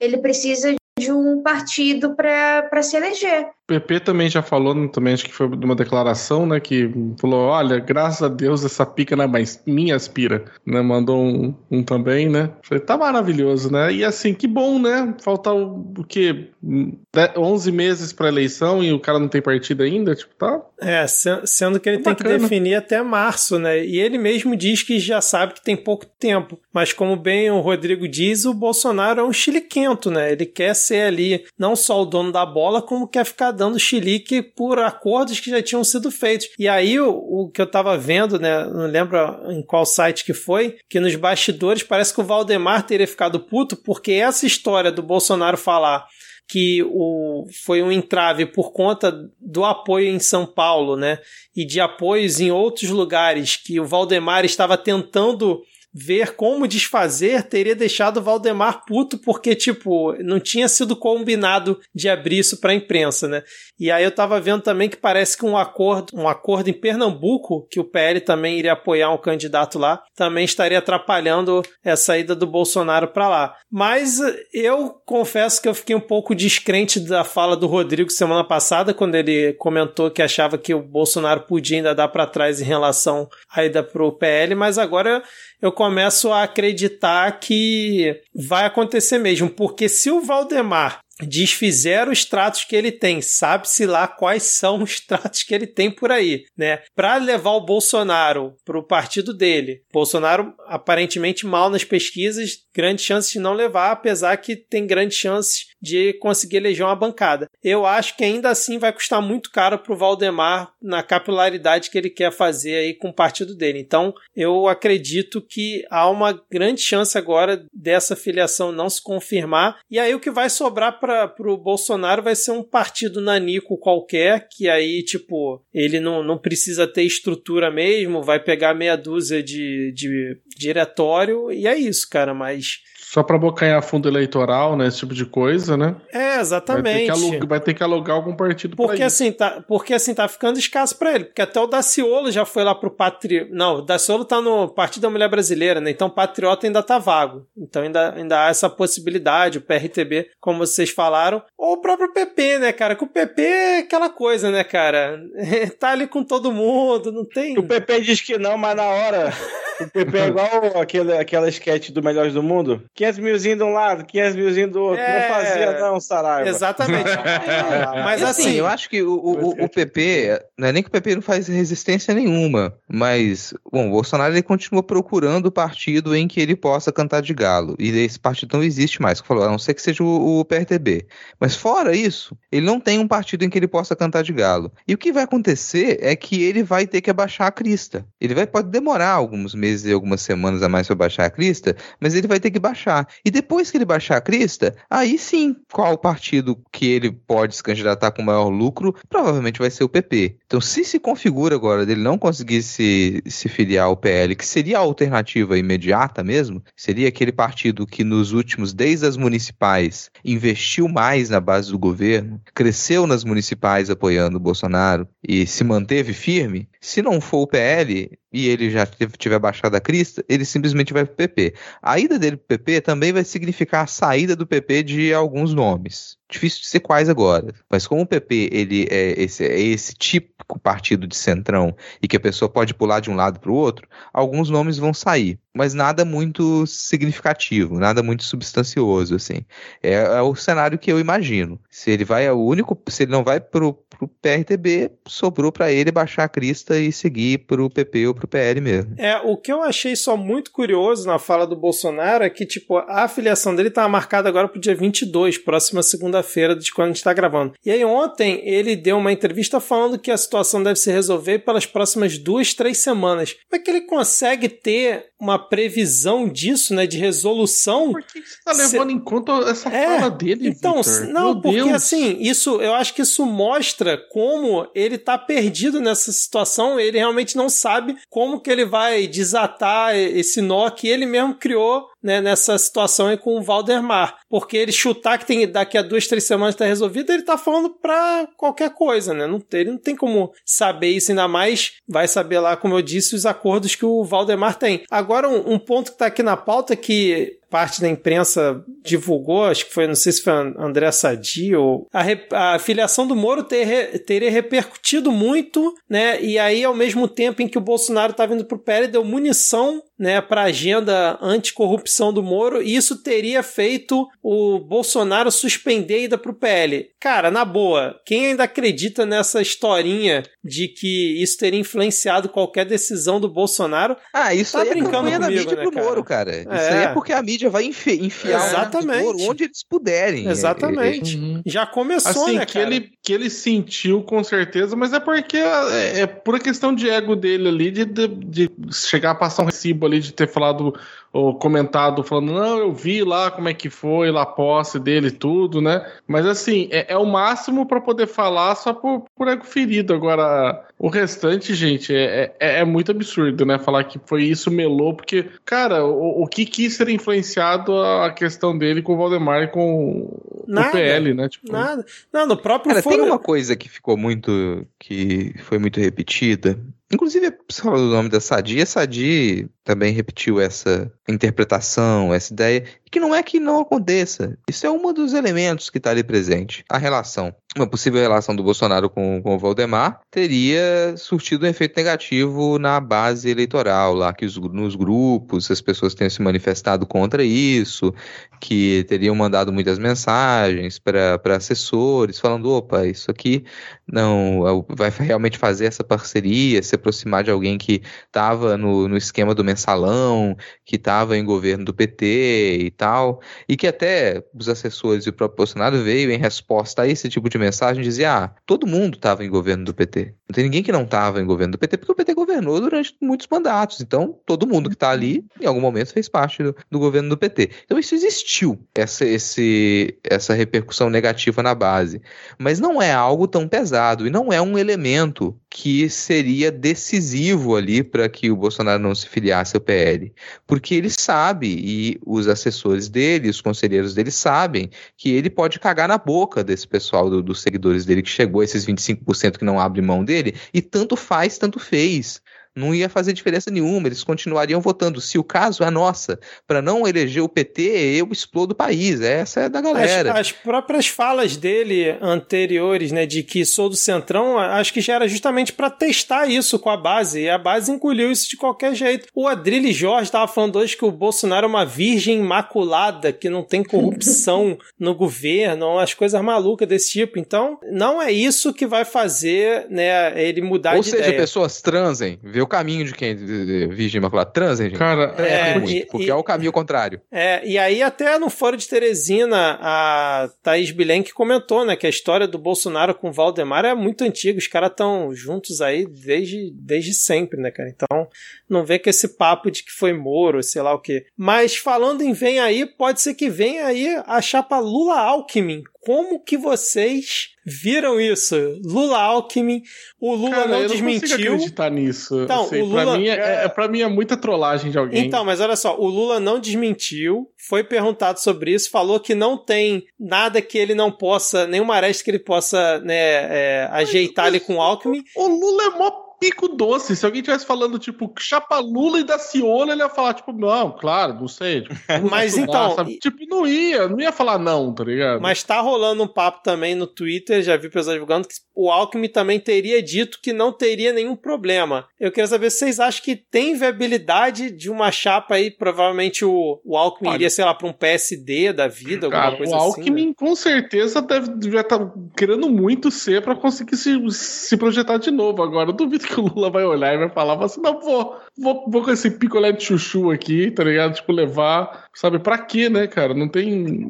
D: ele precisa de um partido para se eleger.
G: O PP também já falou, né, também acho que foi de uma declaração, né? Que falou: olha, graças a Deus essa pica não é mais minha aspira. Né, mandou um, um também, né? Falei, tá maravilhoso, né? E assim, que bom, né? Falta o, o quê? De- 11 meses pra eleição e o cara não tem partido ainda? Tipo, tá.
B: É, se- sendo que ele tem que
G: Bacana.
B: definir até março, né? E ele mesmo diz que já sabe que tem pouco tempo. Mas como bem o Rodrigo diz, o Bolsonaro é um chiliquento, né? Ele quer ser ali não só o dono da bola, como quer ficar dando chilique por acordos que já tinham sido feitos. E aí o, o que eu tava vendo, né? Não lembro em qual site que foi, que nos bastidores parece que o Valdemar teria ficado puto porque essa história do Bolsonaro falar que o, foi um entrave por conta do apoio em São Paulo, né? E de apoios em outros lugares que o Valdemar estava tentando ver como desfazer, teria deixado Valdemar puto porque, tipo, não tinha sido combinado de abrir isso para a imprensa, né? E aí eu tava vendo também que parece que um acordo, um acordo em Pernambuco, que o PL também iria apoiar um candidato lá, também estaria atrapalhando essa ida do Bolsonaro para lá. Mas eu confesso que eu fiquei um pouco descrente da fala do Rodrigo semana passada, quando ele comentou que achava que o Bolsonaro podia ainda dar para trás em relação à ida pro PL, mas agora eu começo a acreditar que vai acontecer mesmo, porque se o Valdemar desfizer os tratos que ele tem, sabe-se lá quais são os tratos que ele tem por aí, né? Para levar o Bolsonaro para o partido dele. Bolsonaro aparentemente mal nas pesquisas, grandes chances de não levar, apesar que tem grandes chances de conseguir eleger uma bancada. Eu acho que ainda assim vai custar muito caro para o Valdemar na capilaridade que ele quer fazer aí com o partido dele. Então, eu acredito que há uma grande chance agora dessa filiação não se confirmar. E aí o que vai sobrar para o Bolsonaro vai ser um partido nanico qualquer, que aí, tipo, ele não, não precisa ter estrutura mesmo, vai pegar meia dúzia de, de diretório, e é isso, cara, mas.
G: Só pra bocanhar fundo eleitoral, né? Esse tipo de coisa, né?
B: É,
G: Vai ter
B: exatamente.
G: que alugar, vai ter que alugar algum partido
B: Porque
G: pra isso.
B: assim, tá, porque assim, tá ficando escasso pra ele. Porque até o Daciolo já foi lá pro Patriota. Não, o Daciolo tá no Partido da Mulher Brasileira, né? Então o Patriota ainda tá vago. Então ainda, ainda há essa possibilidade, o PRTB, como vocês falaram. Ou o próprio PP, né, cara? Que o PP é aquela coisa, né, cara? tá ali com todo mundo, não tem.
E: O PP diz que não, mas na hora. O PP é igual aquele, aquela sketch do Melhores do Mundo. 500 milzinho de um lado, 500 milzinho do outro.
B: É.
E: Não fazia, não, Saraiva.
B: Exatamente. Mas
F: E assim,
B: assim,
F: eu acho que o, o, o PP, não é nem que o PP não faz resistência nenhuma, mas, bom, o Bolsonaro ele continua procurando o partido em que ele possa cantar de galo. E esse partido não existe mais, que falou, a não ser que seja o, o PRTB. Mas fora isso, ele não tem um partido em que ele possa cantar de galo. E o que vai acontecer é que ele vai ter que abaixar a crista. Ele vai, pode demorar alguns meses e algumas semanas a mais para baixar a crista, mas ele vai ter que baixar. E depois que ele baixar a crista, aí sim, qual partido partido que ele pode se candidatar com maior lucro provavelmente vai ser o PP. Então, se se configura agora dele não conseguir se, se filiar ao PL, que seria a alternativa imediata mesmo, seria aquele partido que nos últimos, desde as municipais, investiu mais na base do governo, cresceu nas municipais apoiando o Bolsonaro e se manteve firme, se não for o PL, e ele já tiver baixado a crista, ele simplesmente vai para o PP. A ida dele para o PP também vai significar a saída do PP de alguns nomes. Difícil de ser quais agora. Mas como o PP ele é esse, é esse típico partido de centrão e que a pessoa pode pular de um lado para o outro, alguns nomes vão sair. Mas nada muito significativo, nada muito substancioso, assim. É, é o cenário que eu imagino. Se ele vai, é o único. Se ele não vai pro, pro PRTB, sobrou para ele baixar a crista e seguir pro PP ou pro PL mesmo.
B: É, o que eu achei só muito curioso na fala do Bolsonaro é que, tipo, a afiliação dele tá marcada agora pro dia 22, próxima segunda-feira de quando a gente tá gravando. E aí ontem ele deu uma entrevista falando que a situação deve se resolver pelas próximas duas, três semanas. Como é que ele consegue ter uma previsão disso, né, de resolução?
G: Por que você tá levando em conta essa
B: É,
G: fala dele,
B: Então,
G: Victor?
B: não,
G: Meu
B: porque
G: Deus.
B: assim, isso, eu acho que isso mostra como ele tá perdido nessa situação, ele realmente não sabe como que ele vai desatar esse nó que ele mesmo criou né, nessa situação aí com o Valdemar. Porque ele chutar que tem daqui a duas, três semanas tá resolvido, ele tá falando pra qualquer coisa, né? Não, ele não tem como saber isso, ainda mais vai saber lá, como eu disse, os acordos que o Valdemar tem. Agora, um, um ponto que tá aqui na pauta que parte da imprensa divulgou, acho que foi, não sei se foi André Sadi ou a, re- a filiação do Moro ter, teria repercutido muito, né? E aí, ao mesmo tempo em que o Bolsonaro tá vindo pro PL, deu munição né, para a agenda anticorrupção do Moro, e isso teria feito o Bolsonaro suspender a ida pro PL. Cara, na boa, quem ainda acredita nessa historinha de que isso teria influenciado qualquer decisão do Bolsonaro?
F: Ah, isso
B: Tá
F: aí é
B: brincando
F: da
B: comigo,
F: mídia
B: né,
F: pro
B: cara?
F: Moro, cara. Isso
B: É.
F: aí é porque a mídia vai enfi- enfiar o
B: Exatamente.
F: Moro onde eles puderem.
B: Exatamente.
G: Uhum.
B: Já começou,
G: Assim,
B: né,
G: que
B: cara?
G: ele, que ele sentiu com certeza, mas é porque é, é pura questão de ego dele ali, de, de, de chegar a passar um recibo ali, de ter falado ou comentado, falando, não, eu vi lá como é que foi, lá a posse dele e tudo, né? Mas assim, é, é o máximo para poder falar só por, por ego ferido. Agora, o restante, gente, é, é, é muito absurdo, né? Falar que foi isso, melou, porque, cara, o, o que quis ser influenciado a questão dele com o Valdemar e com
B: Nada.
G: o PL, né? Tipo,
B: Nada. Não, no próprio
F: Cara, tem uma coisa que ficou muito. que foi muito repetida. Inclusive, você falou do nome da Sadi, a Sadi também repetiu essa interpretação, essa ideia, que não é que não aconteça. Isso é um dos elementos que está ali presente. A relação, uma possível relação do Bolsonaro com, com o Valdemar, teria surtido um efeito negativo na base eleitoral, lá que os, nos grupos as pessoas tenham se manifestado contra isso, que teriam mandado muitas mensagens para assessores, falando: opa, isso aqui não é vai realmente fazer essa parceria, se aproximar de alguém que estava no, no esquema do mensalão, que estava em governo do PT e tal, e que até os assessores e o próprio Bolsonaro veio em resposta a esse tipo de mensagem dizer: ah, todo mundo estava em governo do PT. Não tem ninguém que não estava em governo do PT, porque o PT governou durante muitos mandatos. Então, todo mundo que está ali, em algum momento, fez parte do, do governo do PT. Então, isso existiu, essa, esse, essa repercussão negativa na base. Mas não é algo tão pesado e não é um elemento que seria decisivo ali para que o Bolsonaro não se filiasse ao PL. Porque ele sabe, e os assessores dele, os conselheiros dele sabem, que ele pode cagar na boca desse pessoal, do- dos seguidores dele, que chegou esses 25% que não abre mão dele, e tanto faz, tanto fez. Não ia fazer diferença nenhuma, eles continuariam votando. Se o caso é nossa, para não eleger o PT, eu explodo o país. Essa é da galera.
B: As, as próprias falas dele anteriores, né, de que sou do Centrão, acho que já era justamente para testar isso com a base, e a base engoliu isso de qualquer jeito. O Adrilho Jorge estava falando hoje que o Bolsonaro é uma virgem imaculada, que não tem corrupção no governo, as coisas malucas desse tipo. Então, não é isso que vai fazer, né, ele mudar
F: Ou
B: de
F: seja,
B: ideia.
F: pessoas transem, vê o caminho de quem Virgem Imaculada. Transem, gente.
G: Cara,
F: Transem
B: É,
F: muito,
B: e-
F: porque
B: e-
F: é o caminho contrário.
B: É, e aí até no Fórum de Teresina, a Thaís Bilenque comentou, né, que a história do Bolsonaro com o Valdemar é muito antiga, os caras estão juntos aí desde, desde sempre, né, cara? Então, não vem com esse papo de que foi Moro, sei lá o quê. Mas falando em vem aí, pode ser que venha aí a chapa Lula-Alckmin como que vocês viram isso? Lula Alckmin, o Lula
G: Cara,
B: não
G: eu
B: desmentiu.
G: Não consigo acreditar nisso.
B: Então,
G: Assim,
B: o
G: pra,
B: Lula-
G: mim é, é- pra mim é muita trollagem de alguém.
B: Então, mas olha só, o Lula não desmentiu, foi perguntado sobre isso, falou que não tem nada que ele não possa, nenhuma aresta que ele possa né, é, ajeitar ali com o Alckmin.
G: O Lula é mó pico doce. Se alguém tivesse falando, tipo, chapa Lula e da Ciolo, ele ia falar, tipo, não, claro, não sei. Tipo,
B: Mas então,
G: sabe? Tipo, não ia, não ia falar não, tá ligado?
B: Mas tá rolando um papo também no Twitter, já vi pessoas divulgando, que o Alckmin também teria dito que não teria nenhum problema. Eu queria saber se vocês acham que tem viabilidade de uma chapa aí, provavelmente o, o Alckmin
G: Olha-
B: iria, sei lá, pra um PSD da vida, alguma
G: Cara,
B: coisa
G: o
B: assim.
G: Alckmin
B: né?
G: com certeza deve, estar querendo muito ser pra conseguir se, se projetar de novo. Agora, eu duvido que o Lula vai olhar e vai falar assim: não, vou, vou, vou com esse picolé de chuchu aqui, tá ligado? Tipo, levar, sabe, pra quê, né, cara? Não tem.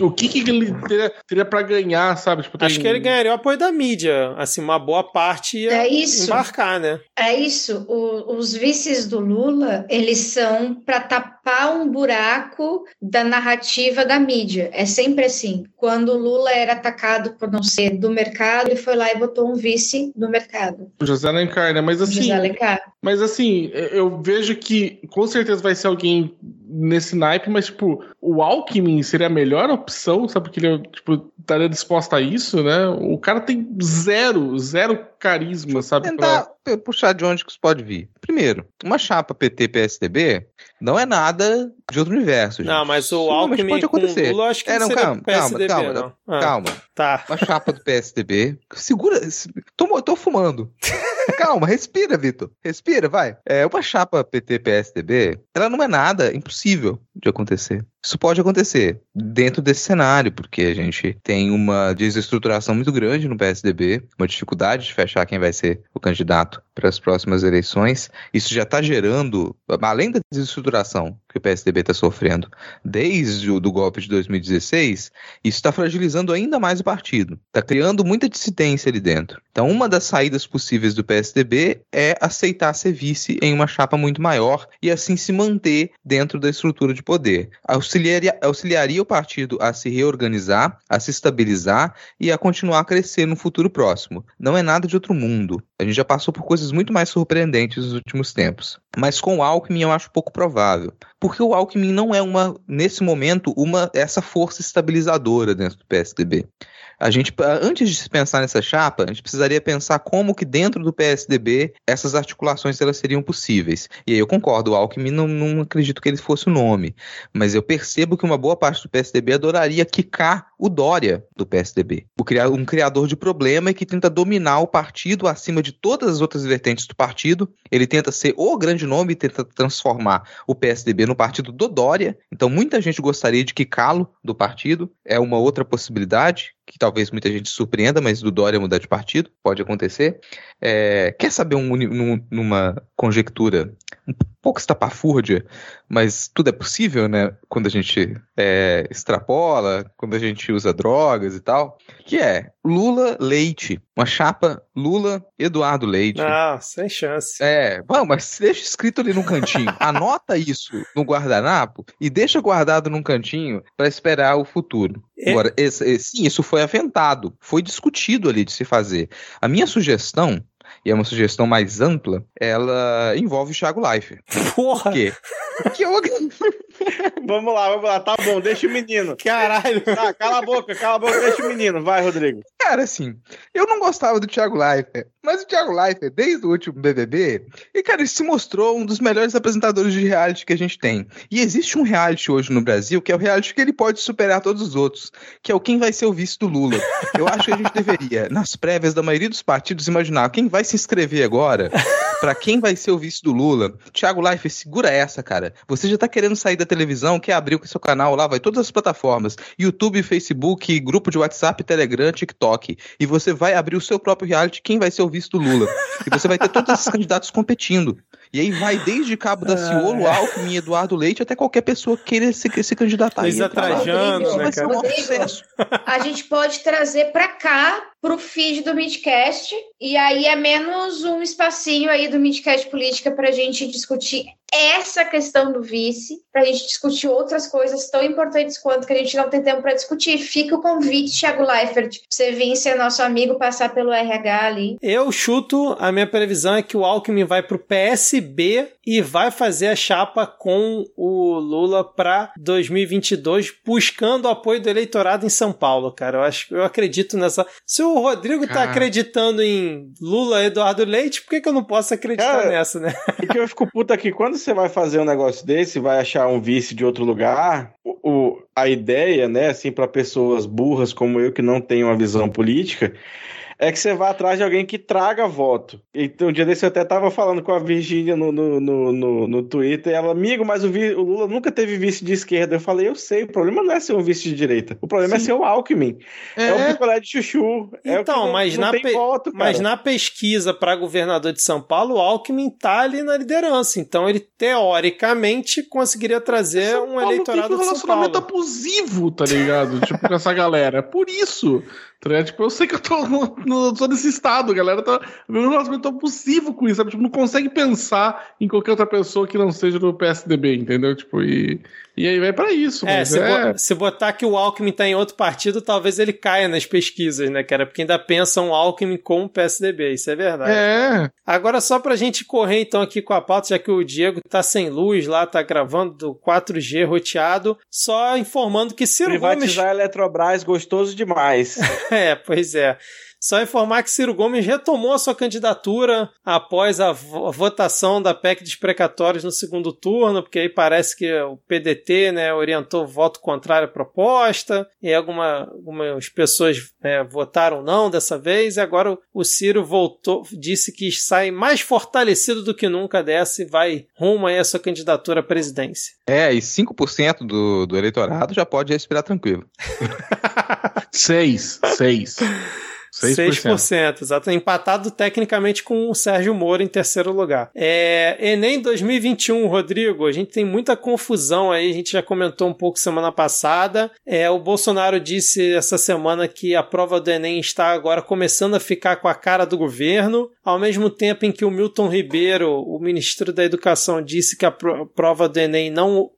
G: O, o que, que ele teria, teria pra ganhar, sabe? Tipo, tem-
B: Acho que ele ganharia o apoio da mídia. Assim, uma boa parte ia
D: É isso.
B: embarcar, né?
D: É isso. O- os vices do Lula, eles são para tapar um buraco da narrativa da mídia. É sempre assim. Quando o Lula era atacado por não ser do mercado, ele foi lá e botou um vice no mercado.
G: O José Alencar, né? Mas assim.
D: José Alencar.
G: Mas assim, eu vejo que com certeza vai ser alguém nesse naipe, mas tipo, o Alckmin seria a melhor opção, sabe? Porque ele tipo, estaria disposto a isso, né? O cara tem zero, zero carisma, sabe?
F: Tentar
G: Pra...
F: puxar de onde que isso pode vir. Primeiro, uma chapa PT-PSDB não é nada de outro universo.
B: Não,
F: gente.
B: mas o Alckmin
F: pode
B: com
F: acontecer.
B: o Lula, acho que
F: É,
B: não
F: não, calma,
B: PSDB,
F: calma,
B: não. Ah,
F: Calma.
B: Tá.
F: Uma chapa do PSDB. Segura. se- Tô, tô fumando. Calma, respira, Vitor. Respira, vai. É, uma chapa PT-PSDB, ela não é nada impossível de acontecer. Isso pode acontecer dentro desse cenário, porque a gente tem uma desestruturação muito grande no PSDB, uma dificuldade de fechar quem vai ser o candidato para as próximas eleições. Isso já está gerando, além da desestruturação que o PSDB está sofrendo desde o do golpe de 2016, isso está fragilizando ainda mais o partido. Está criando muita dissidência ali dentro. Então, uma das saídas possíveis do PSDB é aceitar ser vice em uma chapa muito maior e assim se manter dentro da estrutura de poder. Auxiliaria, auxiliaria o partido a se reorganizar, a se estabilizar e a continuar a crescer no futuro próximo. Não é nada de outro mundo. A gente já passou por coisas muito mais surpreendentes nos últimos tempos. Mas com o Alckmin eu acho pouco provável. Porque o Alckmin não é uma, nesse momento, uma essa força estabilizadora dentro do PSDB. A gente, antes de se pensar nessa chapa, a gente precisaria pensar como que dentro do PSDB essas articulações elas seriam possíveis. E aí eu concordo, o Alckmin não, não acredito que ele fosse o nome, mas eu percebo que uma boa parte do PSDB adoraria quicar o Dória do PSDB, um criador de problema e que tenta dominar o partido acima de todas as outras vertentes do partido. Ele tenta ser o grande nome e tenta transformar o PSDB no partido do Dória. Então muita gente gostaria de quicá-lo do partido. É uma outra possibilidade que talvez muita gente surpreenda, mas do Dória mudar de partido, pode acontecer. É, quer saber um numa conjectura pouco estapafúrdia, mas tudo é possível, né? Quando a gente é, extrapola, quando a gente usa drogas e tal, que é Lula Leite, uma chapa Lula Eduardo Leite.
B: Não, sem chance.
F: É, bom, mas deixa escrito ali no cantinho. Anota isso no guardanapo e deixa guardado num cantinho para esperar o futuro.
B: É.
F: Agora, esse- esse- sim, isso foi aventado, foi discutido ali de se fazer. A minha sugestão, e é uma sugestão mais ampla, ela envolve o Thiago Leifert.
B: Porra!
F: Por quê? Porque eu,
E: Vamos lá, vamos lá. Tá bom, deixa o menino.
B: Caralho!
E: Tá, cala a boca, cala a boca, deixa o menino. Vai, Rodrigo.
F: Cara, assim, eu não gostava do Thiago Leifert, mas o Thiago Leifert, desde o último BBB, e, cara, ele se mostrou um dos melhores apresentadores de reality que a gente tem. E existe um reality hoje no Brasil, que é o reality que ele pode superar todos os outros, que é o quem vai ser o vice do Lula. Eu acho que a gente deveria, nas prévias da maioria dos partidos, imaginar quem vai se inscrever agora, pra quem vai ser o vice do Lula. Thiago Leifert, segura essa, cara. Você já tá querendo sair da televisão, quer abrir o seu canal lá, vai todas as plataformas, YouTube, Facebook, grupo de WhatsApp, Telegram, TikTok, e você vai abrir o seu próprio reality, quem vai ser o vice do Lula. E você vai ter todos esses candidatos competindo. E aí vai desde Cabo da Ciolo, Alckmin, Eduardo Leite, até qualquer pessoa queira se, se candidatar.
B: Luísa. Trajano,
F: Isso
B: né,
F: vai ser um sucesso.
D: A gente pode trazer para cá, pro feed do Midcast, e aí é menos um espacinho aí do Midcast Política pra gente discutir essa questão do vice para a gente discutir outras coisas tão importantes quanto que a gente não tem tempo para discutir. Fica o convite, Thiago Leifert, você vir ser nosso amigo, passar pelo RH ali.
B: Eu chuto, a minha previsão é que o Alckmin vai pro PSB e vai fazer a chapa com o Lula para 2022, buscando o apoio do eleitorado em São Paulo, cara. Eu acho, eu acredito nessa. Se o Rodrigo tá
E: Cara.
B: acreditando em Lula Eduardo Leite, por que, que eu não posso acreditar
E: Cara,
B: nessa, né?
E: Porque eu fico puto aqui, quando você vai fazer um negócio desse, vai achar um vice de outro lugar, o, o- a ideia, né, assim, para pessoas burras como eu que não tenho uma visão política, é que você vá atrás de alguém que traga voto. Então, um dia desse eu até tava falando com a Virgínia no, no, no, no, no Twitter, ela, amigo, mas o, o Lula nunca teve vice de esquerda. Eu falei, eu sei, o problema não é ser um vice de direita, o problema é
G: Sim.
E: ser o Alckmin. É, o
G: É,
E: picolé de chuchu. é o
B: Então,
E: não-
B: mas na pe-
E: voto.
B: Mas na pesquisa para governador de São Paulo, o Alckmin tá ali na liderança. Então ele, teoricamente, conseguiria trazer
G: São
B: um
G: Paulo
B: eleitorado
G: tem um relacionamento abusivo, tá ligado? tipo, com essa galera. Por isso. Tá? Tipo, eu sei que eu tô, no, no- tô nesse estado, a galera tá. Meu relacionamento abusivo com isso, sabe? Tipo, não consegue pensar em qualquer outra pessoa que não seja do PSDB, entendeu? Tipo, e, e aí vai pra isso.
B: É,
G: mas
B: se,
G: é...
B: bo- se botar que o Alckmin tá em outro partido, talvez ele caia nas pesquisas, né, cara? Porque ainda pensam Alckmin com o PSDB, isso é verdade.
G: É,
B: Agora, só pra gente correr então aqui com a pauta, já que o Diego tá sem luz lá, tá gravando do 4G roteado, só informando que Ciro Gomes.
E: Privatizar a Eletrobras, gostoso demais.
B: É, pois é. Só informar que Ciro Gomes retomou a sua candidatura após a vo- a votação da PEC dos precatórios no segundo turno, porque aí parece que o PDT né, orientou voto contrário à proposta, e alguma, algumas pessoas né, votaram não dessa vez, e agora o- Ciro voltou, disse que sai mais fortalecido do que nunca dessa e vai rumo aí à sua candidatura à presidência.
F: É, e 5% do, do eleitorado já pode respirar tranquilo.
G: 6, 6. 6%.
B: 6%, exato. Empatado tecnicamente com o Sérgio Moro em terceiro lugar. É, Enem 2021, Rodrigo, a gente tem muita confusão aí, a gente já comentou um pouco semana passada. É, o Bolsonaro disse essa semana que a prova do Enem está agora começando a ficar com a cara do governo, ao mesmo tempo em que o Milton Ribeiro, o ministro da Educação, disse que a pro- prova do Enem não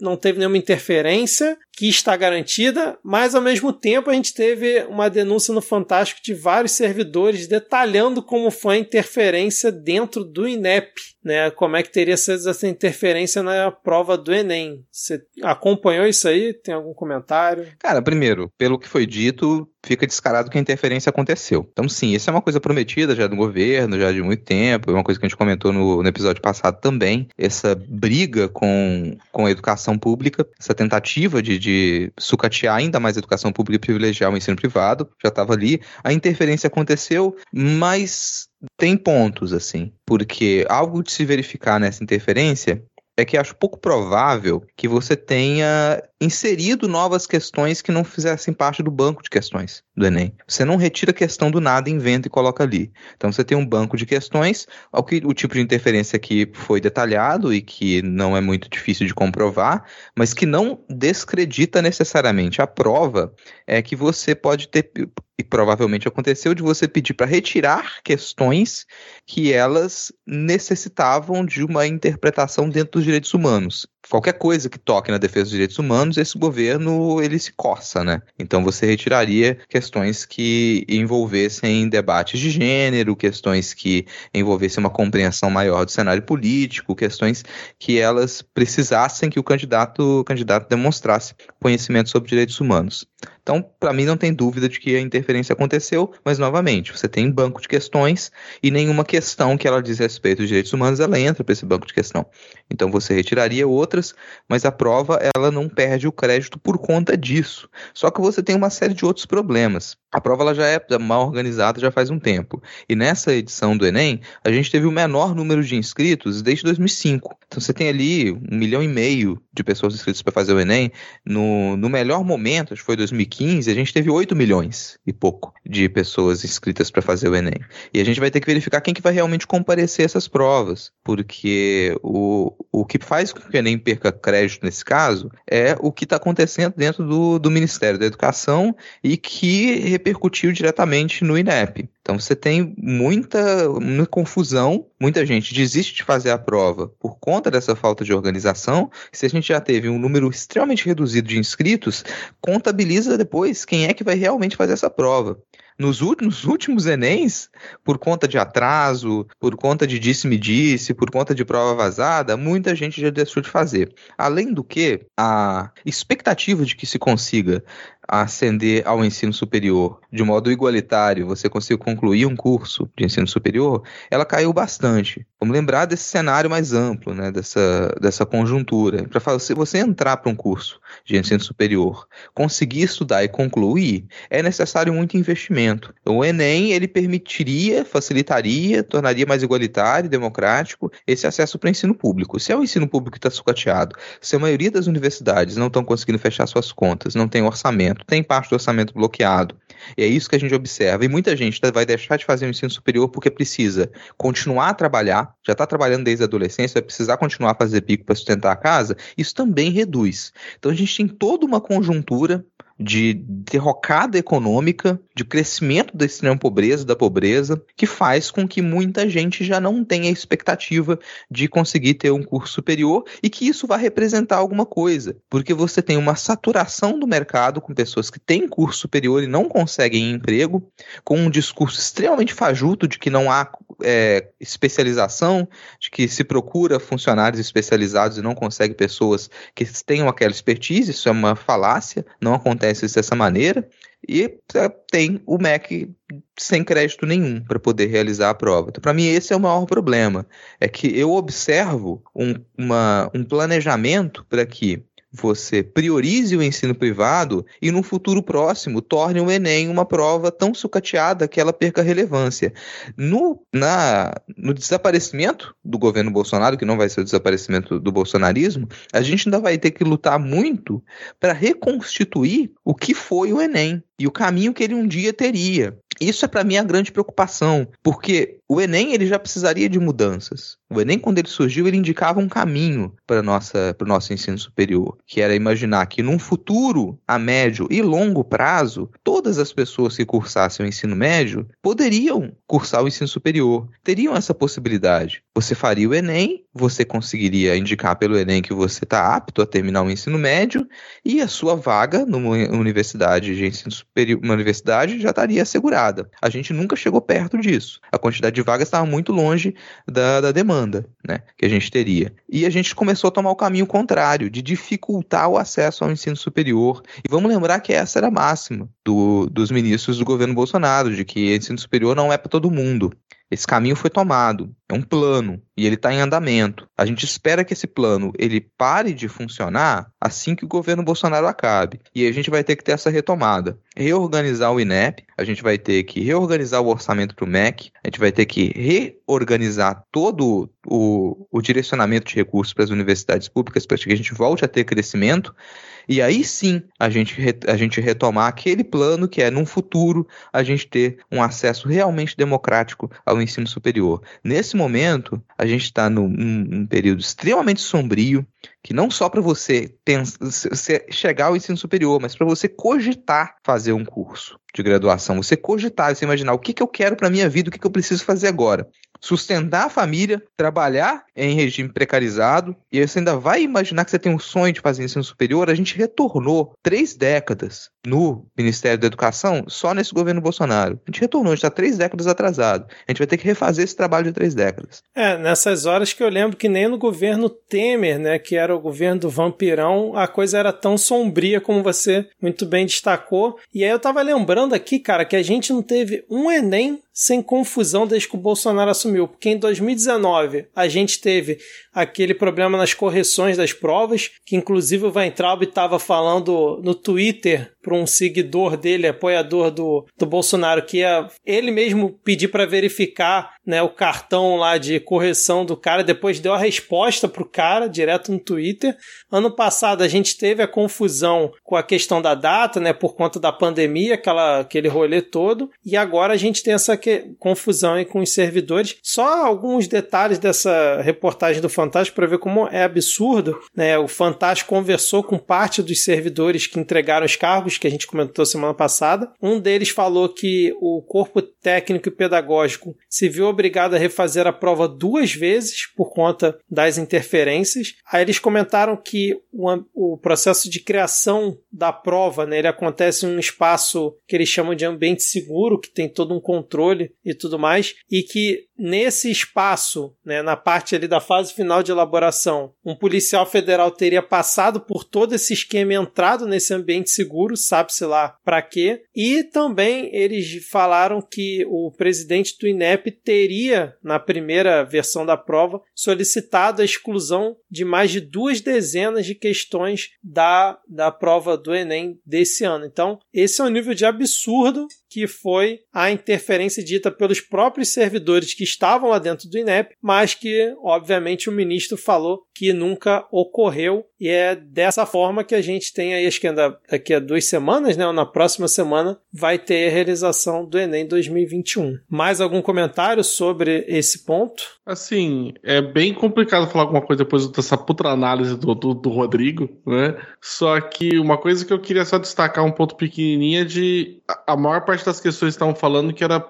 B: não teve nenhuma interferência, que está garantida, mas ao mesmo tempo a gente teve uma denúncia no Fantástico de vários servidores detalhando como foi a interferência dentro do INEP, né? Como é que teria sido essa interferência na prova do Enem. Você acompanhou isso aí? Tem algum comentário?
F: Cara, primeiro, pelo que foi dito, fica descarado que a interferência aconteceu. Então, sim, isso é uma coisa prometida já do governo, já de muito tempo, é uma coisa que a gente comentou no, no episódio passado também. Essa briga com, com a educação pública, essa tentativa de, de sucatear ainda mais a educação pública e privilegiar o ensino privado, já estava ali. A interferência aconteceu, mas tem pontos, assim, porque algo de se verificar nessa interferência é que acho pouco provável que você tenha inserido novas questões que não fizessem parte do banco de questões do Enem. Você não retira a questão do nada, inventa e coloca ali. Então você tem um banco de questões, o, que, o tipo de interferência que foi detalhado e que não é muito difícil de comprovar, mas que não descredita necessariamente a prova, é que você pode ter, e provavelmente aconteceu, de você pedir para retirar questões que elas necessitavam de uma interpretação dentro dos direitos humanos. Qualquer coisa que toque na defesa dos direitos humanos, esse governo ele se coça, né? Então você retiraria questões que envolvessem debates de gênero, questões que envolvessem uma compreensão maior do cenário político, questões que elas precisassem que o candidato, o candidato demonstrasse conhecimento sobre direitos humanos. Então, para mim, não tem dúvida de que a interferência aconteceu, mas, novamente, você tem banco de questões e nenhuma questão que ela diz respeito aos direitos humanos, ela entra para esse banco de questão. Então, você retiraria outras, mas a prova, ela não perde o crédito por conta disso. Só que você tem uma série de outros problemas. A prova ela já é mal organizada já faz um tempo. E nessa edição do Enem, a gente teve o menor número de inscritos desde 2005. Então você tem ali um milhão e meio de pessoas inscritas para fazer o Enem. No, no melhor momento, acho que foi 2015, a gente teve 8 milhões e pouco de pessoas inscritas para fazer o Enem. E a gente vai ter que verificar quem que vai realmente comparecer essas provas. Porque o, o que faz com que o Enem perca crédito nesse caso é o que está acontecendo dentro do, do Ministério da Educação e que repercutiu diretamente no INEP. Então você tem muita, muita confusão, muita gente desiste de fazer a prova por conta dessa falta de organização. Se a gente já teve um número extremamente reduzido de inscritos, contabiliza depois quem é que vai realmente fazer essa prova. Nos últimos, últimos Enems, por conta de atraso, por conta de disse-me-disse, por conta de prova vazada, muita gente já deixou de fazer. Além do que, a expectativa de que se consiga ascender ao ensino superior de modo igualitário, você consiga concluir um curso de ensino superior, ela caiu bastante. Vamos lembrar desse cenário mais amplo, né, dessa, dessa conjuntura. Para você, você entrar para um curso de ensino superior, conseguir estudar e concluir, é necessário muito investimento. O Enem, ele permitiria, facilitaria, tornaria mais igualitário e democrático esse acesso para o ensino público. Se é o ensino público que está sucateado, se a maioria das universidades não estão conseguindo fechar suas contas, não tem orçamento, tem parte do orçamento bloqueado, e é isso que a gente observa. E muita gente tá, vai deixar de fazer o ensino superior porque precisa continuar a trabalhar, já está trabalhando desde a adolescência, vai precisar continuar a fazer pico para sustentar a casa. Isso também reduz. Então a gente tem toda uma conjuntura de derrocada econômica, de crescimento da extrema pobreza, da pobreza, que faz com que muita gente já não tenha expectativa de conseguir ter um curso superior e que isso vai representar alguma coisa, porque você tem uma saturação do mercado com pessoas que têm curso superior e não conseguem emprego, com um discurso extremamente fajuto de que não há é, especialização, de que se procura funcionários especializados e não consegue pessoas que tenham aquela expertise, isso é uma falácia, não acontece dessa maneira, e é, tem o MEC sem crédito nenhum para poder realizar a prova. Então, para mim, esse é o maior problema. É que eu observo um, uma, um planejamento para que você priorize o ensino privado e no futuro próximo torne o Enem uma prova tão sucateada que ela perca relevância. No, na, no desaparecimento do governo Bolsonaro, que não vai ser o desaparecimento do bolsonarismo, a gente ainda vai ter que lutar muito para reconstituir o que foi o Enem e o caminho que ele um dia teria. Isso é para mim a grande preocupação, porque o Enem ele já precisaria de mudanças. O Enem, quando ele surgiu, ele indicava um caminho para o nosso ensino superior, que era imaginar que num futuro, a médio e longo prazo, todas as pessoas que cursassem o ensino médio poderiam cursar o ensino superior, teriam essa possibilidade. Você faria o Enem, você conseguiria indicar pelo Enem que você está apto a terminar o ensino médio e a sua vaga numa universidade de ensino superior, uma universidade já estaria assegurada. A gente nunca chegou perto disso. A quantidade de vagas estava muito longe da, da demanda né, que a gente teria. E a gente começou a tomar o caminho contrário, de dificultar o acesso ao ensino superior. E vamos lembrar que essa era a máxima do, dos ministros do governo Bolsonaro, de que ensino superior não é para todo mundo. Esse caminho foi tomado, é um plano e ele está em andamento. A gente espera que esse plano ele pare de funcionar assim que o governo Bolsonaro acabe. E a gente vai ter que ter essa retomada. Reorganizar o INEP, a gente vai ter que reorganizar o orçamento para o MEC, a gente vai ter que reorganizar todo o, o direcionamento de recursos para as universidades públicas para que a gente volte a ter crescimento e aí sim a gente, a gente retomar aquele plano que é, num futuro, a gente ter um acesso realmente democrático ao ensino superior. Nesse momento, a gente está num, período extremamente sombrio, que não só para você pensar, chegar ao ensino superior, mas para você cogitar fazer um curso de graduação, você cogitar, você imaginar o que, que eu quero para minha vida, o que, que eu preciso fazer agora sustentar a família, trabalhar em regime precarizado, e você ainda vai imaginar que você tem um sonho de fazer ensino superior, a gente retornou três décadas no Ministério da Educação só nesse governo Bolsonaro. A gente retornou, a gente está três décadas atrasado. A gente vai ter que refazer esse trabalho de três décadas.
B: É, nessas horas que eu lembro que nem no governo Temer, né, que era o governo do vampirão, a coisa era tão sombria como você muito bem destacou. E aí eu tava lembrando aqui, cara, que a gente não teve um Enem sem confusão desde que o Bolsonaro assumiu, porque em 2019 a gente teve aquele problema nas correções das provas, que inclusive o Weintraub estava falando no Twitter para um seguidor dele, apoiador do, do Bolsonaro, que ia ele mesmo pedir para verificar né, o cartão lá de correção do cara, depois deu a resposta pro cara direto no Twitter. Ano passado a gente teve a confusão com a questão da data, né, por conta da pandemia, aquela, aquele rolê todo, e agora a gente tem essa que, confusão aí com os servidores. Só alguns detalhes dessa reportagem do Fantástico para ver como é absurdo. Né? O Fantástico conversou com parte dos servidores que entregaram os cargos, que a gente comentou semana passada. Um deles falou que o corpo técnico e pedagógico se viu obrigado a refazer a prova duas vezes por conta das interferências. Aí eles comentaram que o, o processo de criação da prova, né, ele acontece em um espaço que eles chamam de ambiente seguro, que tem todo um controle e tudo mais, e que nesse espaço, né, na parte ali da fase final de elaboração, um policial federal teria passado por todo esse esquema entrado nesse ambiente seguro, sabe-se lá para quê. E também eles falaram que o presidente do INEP teria, na primeira versão da prova, solicitado a exclusão de mais de duas dezenas de questões da, da prova do Enem desse ano. Então, esse é o nível de absurdo que foi a interferência dita pelos próprios servidores que estavam lá dentro do INEP, mas que, obviamente, o ministro falou que nunca ocorreu. E é dessa forma que a gente tem aí, acho que ainda daqui a duas semanas, né, ou na próxima semana, vai ter a realização do Enem 2021. Mais algum comentário sobre esse ponto?
G: Assim, é bem complicado falar alguma coisa depois dessa puta análise do, do, do Rodrigo, né? Só que uma coisa que eu queria só destacar um ponto pequenininho é de a maior parte das questões estavam falando que era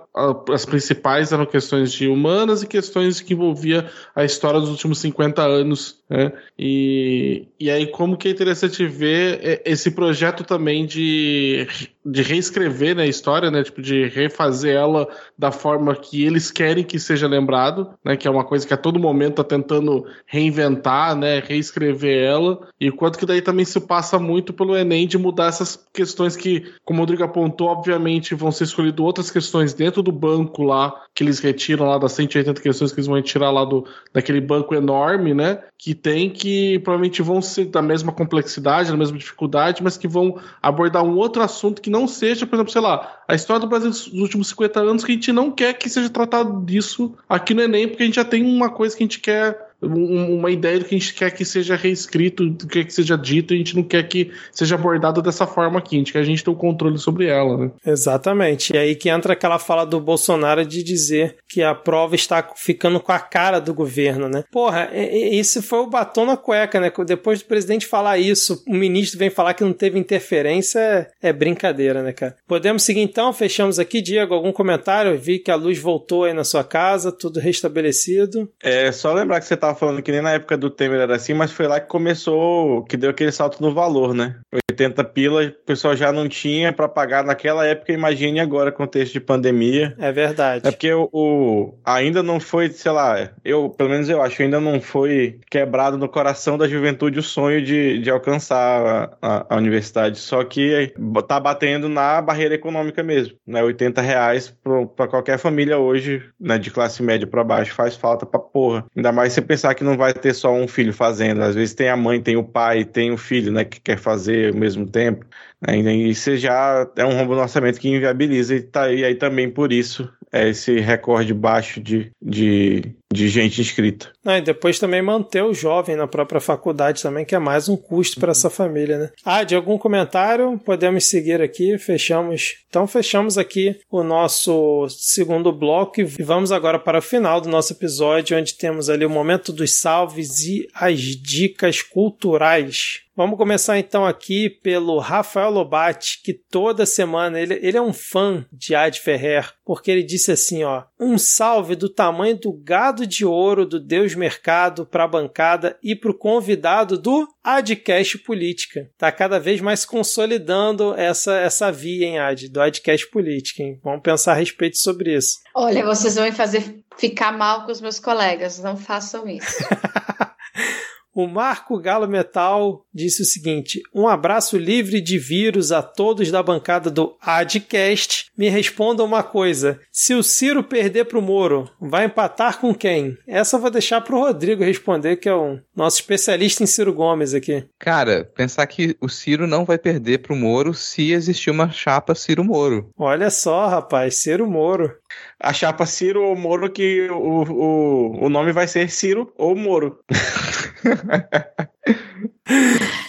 G: as principais eram questões de humanas e questões que envolvia a história dos últimos 50 anos. Né? E, e aí, como que é interessante ver esse projeto também de, de reescrever né, a história, né? Tipo, de refazer ela da forma que eles querem que seja lembrado, né? Que é uma coisa que a todo momento está tentando reinventar, né? Reescrever ela. E quanto que daí também se passa muito pelo Enem de mudar essas questões que, como o Rodrigo apontou, obviamente vão ser escolhidas outras questões dentro do banco lá, que eles retiram lá das 180 questões que eles vão retirar lá do, daquele banco enorme, né? Que tem que provavelmente vão ser da mesma complexidade, da mesma dificuldade, mas que vão abordar um outro assunto que não seja, por exemplo, sei lá, a história do Brasil dos últimos 50 anos, que a gente não quer que seja tratado disso aqui no Enem, porque a gente já tem uma coisa que a gente quer uma ideia do que a gente quer que seja reescrito, do que, que seja dito, e a gente não quer que seja abordado dessa forma aqui, a gente quer a gente ter o controle sobre ela, né?
B: Exatamente. E aí que entra aquela fala do Bolsonaro de dizer que a prova está ficando com a cara do governo, né? Porra, esse foi o batom na cueca, né? Depois do presidente falar isso, o ministro vem falar que não teve interferência, é, é brincadeira, né, cara? Podemos seguir então? Fechamos aqui, Diego, algum comentário? Eu vi que a luz voltou aí na sua casa, tudo restabelecido.
E: É, só lembrar que você tava falando que nem na época do Temer era assim, mas foi lá que começou, que deu aquele salto no valor, né? 80 pila, o pessoal já não tinha para pagar naquela época, imagine agora, contexto de pandemia.
B: É verdade.
E: É porque o, o, ainda não foi, sei lá, eu, pelo menos eu acho, ainda não foi quebrado no coração da juventude o sonho de, de alcançar a, a, a universidade. Só que tá batendo na barreira econômica mesmo, né? 80 reais para qualquer família hoje, né, de classe média para baixo, faz falta pra porra. Ainda mais você pensar que não vai ter só um filho fazendo. Às vezes tem a mãe, tem o pai, tem o filho, né, que quer fazer ao mesmo tempo. Né? E isso já é um rombo no orçamento que inviabiliza e, tá, e aí também por isso é esse recorde baixo de, de, de gente inscrita.
B: Ah, e depois também manter o jovem na própria faculdade também, que é mais um custo para essa família, né? Ah, de algum comentário? Podemos seguir aqui, fechamos. Então fechamos aqui o nosso segundo bloco e vamos agora para o final do nosso episódio, onde temos ali o momento dos salves e as dicas culturais. Vamos começar então aqui pelo Rafael Lobatti, que toda semana ele, ele é um fã de Ad Ferrer, porque ele disse assim, ó, um salve do tamanho do gado de ouro do Deus Mercado para a bancada e para o convidado do Adcast Política. Tá cada vez mais consolidando essa, essa via, em Ad, do Adcast Política, hein? Vamos pensar a respeito sobre isso.
D: Olha, vocês vão me fazer ficar mal com os meus colegas, não façam isso.
B: O Marco Galo Metal disse o seguinte: Um abraço livre de vírus a todos da bancada do Adcast. Me responda uma coisa: se o Ciro perder para o Moro, vai empatar com quem? Essa eu vou deixar para o Rodrigo responder, que é o nosso especialista em Ciro Gomes aqui.
F: Cara, pensar que o Ciro não vai perder para o Moro se existir uma chapa Ciro Moro.
B: Olha só, rapaz, Ciro Moro.
E: A chapa Ciro ou Moro, que o, o, o nome vai ser Ciro ou Moro.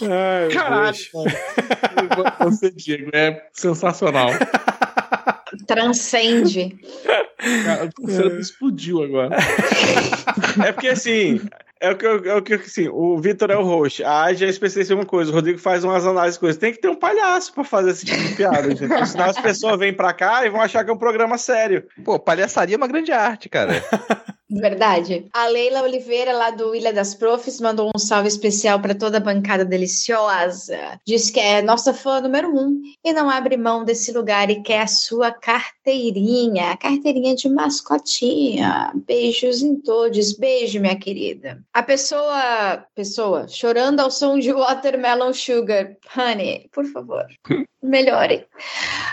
B: Ai,
G: Caralho, você, Diego, é sensacional.
D: Transcende.
G: Cara, o cérebro explodiu agora.
E: É porque assim. É o que, eu- é o que assim, o Vitor é o host, a Adi é especialista em uma coisa, o Rodrigo faz umas análises de coisas. Tem que ter um palhaço pra fazer esse tipo de piada, gente. Senão as pessoas vêm pra cá e vão achar que é um programa sério.
F: Pô, palhaçaria é uma grande arte, cara.
D: Verdade. A Leila Oliveira, lá do Ilha das Profs, mandou um salve especial para toda a bancada deliciosa. Diz que é nossa fã número um e não abre mão desse lugar e quer a sua carteirinha, a carteirinha de mascotinha. Beijos em todos. Beijo, minha querida. A pessoa, pessoa, chorando ao som de Watermelon Sugar. Honey, por favor, melhore.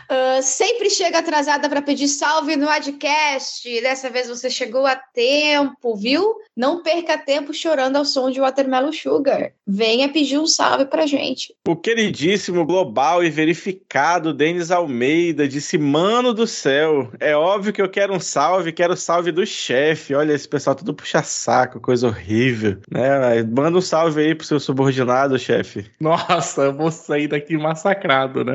D: Ah, sempre chega atrasada para pedir salve no Adcast. Dessa vez você chegou a tempo, viu? Não perca tempo chorando ao som de Watermelon Sugar. Venha pedir um salve pra gente.
E: O queridíssimo global e verificado Denis Almeida disse: Mano do céu, é óbvio que eu quero um salve, quero o salve do chefe. Olha, esse pessoal tudo puxa saco, coisa horrível. Né? Manda um salve aí pro seu subordinado, chefe.
G: Nossa, eu vou sair daqui massacrado, né?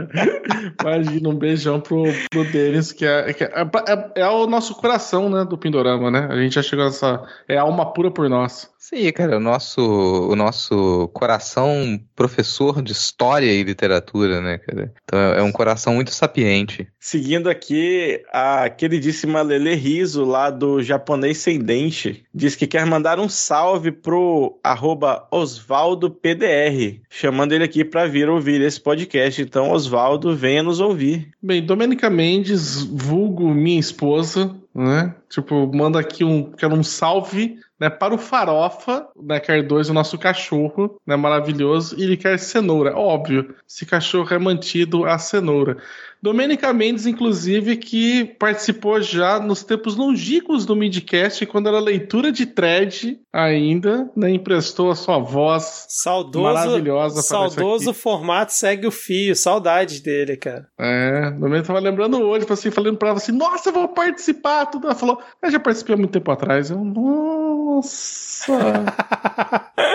G: Imagina um beijão pro, pro Denis, que, é, que é, é- é o nosso coração, né, do Pindorama, né? A gente já chegou nessa. É alma pura por nós.
F: Sim, cara, o nosso, o nosso coração professor de história e literatura, né, cara? Então é é um coração muito sapiente.
E: Seguindo aqui, a queridíssima Lele Riso, lá do Japonês Sem Dente, diz que quer mandar um salve pro arroba OsvaldoPDR, chamando ele aqui para vir ouvir esse podcast. Então, Osvaldo, venha nos ouvir.
G: Bem, Domênica Mendes, vulgo minha esposa, né? Tipo, manda aqui um, quero um salve, né, para o Farofa, né, quer dois, o nosso cachorro, né, maravilhoso, e ele quer cenoura, óbvio, esse cachorro é mantido a cenoura. Domênica Mendes, inclusive, que participou já nos tempos longínquos do Midcast, quando era leitura de thread ainda, né, emprestou a sua voz
B: Saudoso,
G: maravilhosa
B: saudoso formato segue o fio. Saudades dele, cara.
G: É, no meio tava lembrando hoje, assim, falando pra ela assim, nossa, eu vou participar, tudo. Ela falou, eu já participei há muito tempo atrás. Eu, nossa.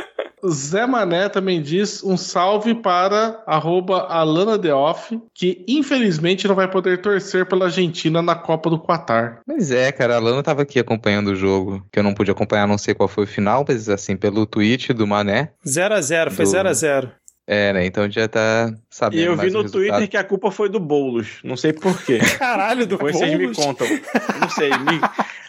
G: Zé Mané também diz um salve para arroba Alana Deoff, que infelizmente não vai poder torcer pela Argentina na Copa do Qatar.
F: Mas é, cara, a Lana tava aqui acompanhando o jogo, que eu não pude acompanhar, não sei qual foi o final, mas assim, pelo tweet do Mané.
B: 0x0, foi
F: Do-
B: 0x0.
F: É, né? Então já tá sabendo.
E: E eu vi no. Twitter que a culpa foi do Boulos. Não sei por quê.
B: Caralho, do
E: Depois vocês me
B: Boulos.
E: contam. Não sei. Me,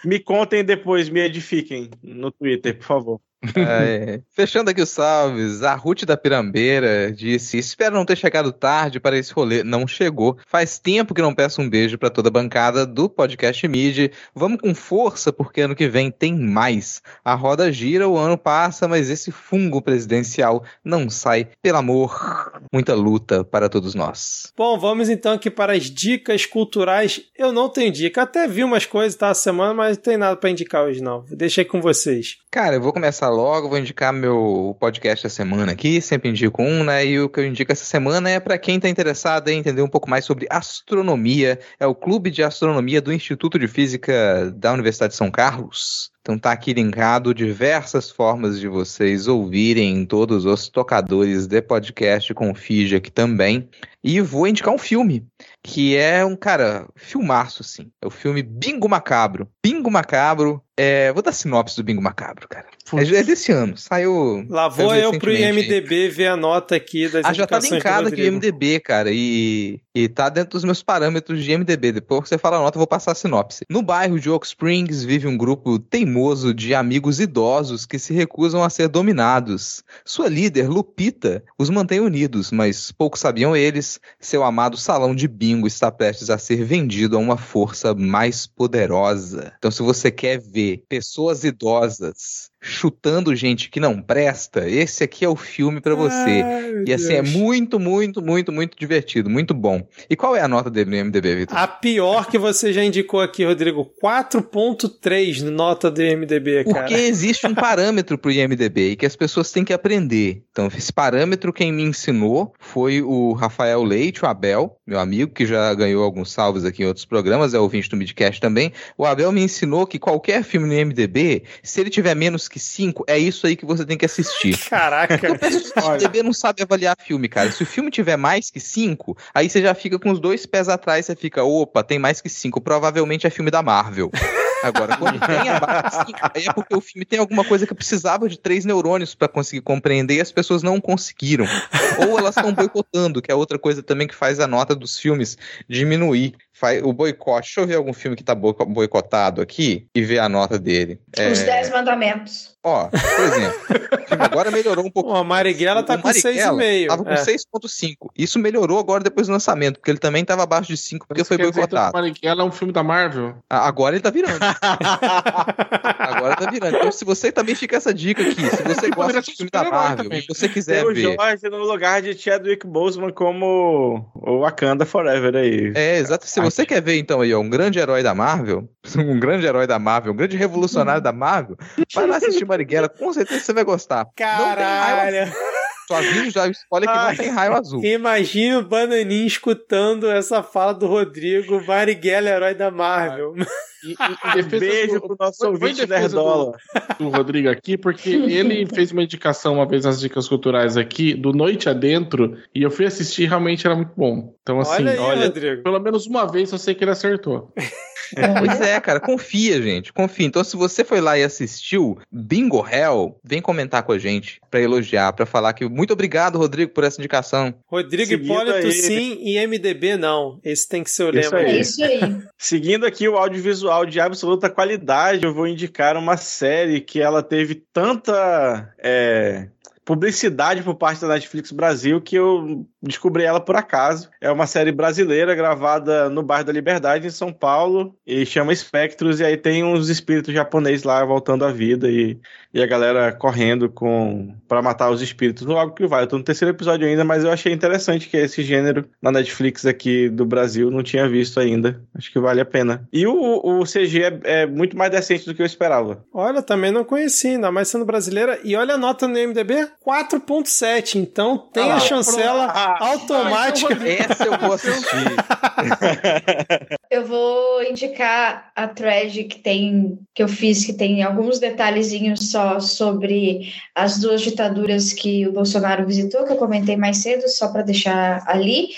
E: me contem depois, me edifiquem no Twitter, por favor.
F: É, fechando aqui os salves, a Ruth da Pirambeira disse: Espero não ter chegado tarde para esse rolê. Não chegou. Faz tempo que não peço um beijo para toda a bancada do podcast Mid. Vamos com força, porque ano que vem tem mais. A roda gira, o ano passa, mas esse fungo presidencial não sai. Pelo amor, muita luta para todos nós.
B: Bom, vamos então aqui para as dicas culturais. Eu não tenho dica. Até vi umas coisas tá, semana, mas não tem nada para indicar hoje, não. Deixei com vocês.
F: Cara, eu vou começar logo, vou indicar meu podcast da semana aqui, sempre indico um, né? E o que eu indico essa semana é para quem tá interessado em entender um pouco mais sobre astronomia, é o Clube de Astronomia do Instituto de Física da Universidade de São Carlos. Então tá aqui linkado diversas formas de vocês ouvirem em todos os tocadores de podcast com Fiji aqui também. E vou indicar um filme, que é um, cara, filmaço, assim. É o filme Bingo Macabro. Bingo Macabro, é... Vou dar sinopse do Bingo Macabro, cara. É, é desse ano, saiu...
B: Lá vou
F: saiu
B: eu pro. IMDB ver a nota aqui das
F: Ah, já tá linkado aqui o
B: Rodrigo.
F: IMDB, cara, e, e tá dentro dos meus parâmetros de IMDB. Depois que você fala a nota, eu vou passar a sinopse. No bairro de Oak Springs vive um grupo teimoso de amigos idosos que se recusam a ser dominados. Sua líder, Lupita, os mantém unidos, mas pouco sabiam eles, seu amado salão de bingo está prestes a ser vendido a uma força mais poderosa. Então, se você quer ver pessoas idosas chutando gente que não presta, esse aqui é o filme pra você.
B: Ai,
F: E assim, é
B: Deus.
F: muito, muito, muito, muito divertido, muito bom. E qual é a nota dele no MDB, Vitor?
B: A pior que você já indicou aqui, Rodrigo. 4.3 nota do IMDB, cara.
F: Porque existe um parâmetro pro IMDB e que as pessoas têm que aprender. Então, esse parâmetro quem me ensinou foi o Rafael Leite, o Abel, meu amigo, que já ganhou alguns salvos aqui em outros programas, é ouvinte do Midcast também. O Abel me ensinou que qualquer filme no IMDB, se ele tiver menos que 5, é isso aí que você tem que assistir.
B: Caraca.
F: O IMDB não sabe avaliar filme, cara. Se o filme tiver mais que 5, aí você já fica com os dois pés atrás, você fica, opa, tem mais que 5, provavelmente é filme da Marvel. Agora, quando tem abaixo de 5, aí é porque o filme tem alguma coisa que precisava de três neurônios pra conseguir compreender e as pessoas não conseguiram. Ou elas estão boicotando, que é outra coisa também que faz a nota dos filmes diminuir. Faz o boicote. Deixa eu ver algum filme que tá boico- boicotado aqui e ver a nota dele. É,
D: Os Dez Mandamentos.
F: Ó, por exemplo, o filme agora melhorou um pouco.
B: A Marighella tá
F: O
B: com
F: Marighella
B: 6,5.
F: Tava com
B: É.
F: 6.5. Isso melhorou agora depois do lançamento, porque ele também tava abaixo de 5 porque
G: Isso
F: foi boicotado.
G: Marighella é um filme da Marvel?
F: Agora ele tá virando. Agora tá virando. Então, se você também fica essa dica aqui, se você gosta de
G: ser
F: filme da Marvel
G: também.
F: e você quiser
E: Tem o
F: ver.
E: Jorge no lugar de Chadwick Boseman como o Wakanda Forever aí.
F: É, exato. Se você quer ver, então, aí, ó, um grande herói da Marvel, um grande herói da Marvel, um grande revolucionário da Marvel, vai lá assistir Marighella, com certeza você vai gostar.
B: Caralho.
F: Só aviso já, spoiler que não tem raio azul.
B: Imagina o Bananinha escutando essa fala do Rodrigo, Marighella, herói da Marvel.
G: E, e,
E: Beijo
G: do-
E: pro nosso ouvinte
G: defesa do-
E: Nerdola.
G: do Rodrigo aqui, porque ele fez uma indicação uma vez nas dicas culturais aqui, do Noite Adentro, e eu fui assistir e realmente era muito bom. Então, assim,
B: olha aí,
G: olha,
B: Rodrigo.
G: pelo menos uma vez eu sei que ele acertou.
F: Pois é, cara, confia, gente, confia. Então, se você foi lá e assistiu Bingo Hell, vem comentar com a gente pra elogiar, pra falar que muito obrigado, Rodrigo, por essa indicação.
B: Rodrigo
E: Seguindo
B: Hipólito
E: aí.
B: sim e MDB não. Esse tem que ser o
E: Isso
B: lema.
E: aí.
D: É isso aí.
E: Seguindo aqui o audiovisual de absoluta qualidade, eu vou indicar uma série que ela teve tanta é, publicidade por parte da Netflix Brasil que eu descobri ela por acaso. É uma série brasileira gravada no bairro da Liberdade, em São Paulo, e chama Espectros, e aí tem uns espíritos japoneses lá voltando à vida e, e a galera correndo com para matar os espíritos. Logo que vai, eu tô no terceiro episódio ainda, mas eu achei interessante que esse gênero na Netflix aqui do Brasil não tinha visto ainda. Acho que vale a pena. E o, o CG é, é muito mais decente do que eu esperava.
B: Olha, também não conheci, ainda mais sendo brasileira. E olha a nota no MDB, 4.7. Então tem
E: Ah
B: a chancela
E: pronto.
B: automática.
F: Essa eu vou assistir.
D: Eu vou indicar a thread que tem que eu fiz, que tem alguns detalhezinhos só sobre as duas ditaduras que o Bolsonaro visitou, que eu comentei mais cedo, só para deixar ali.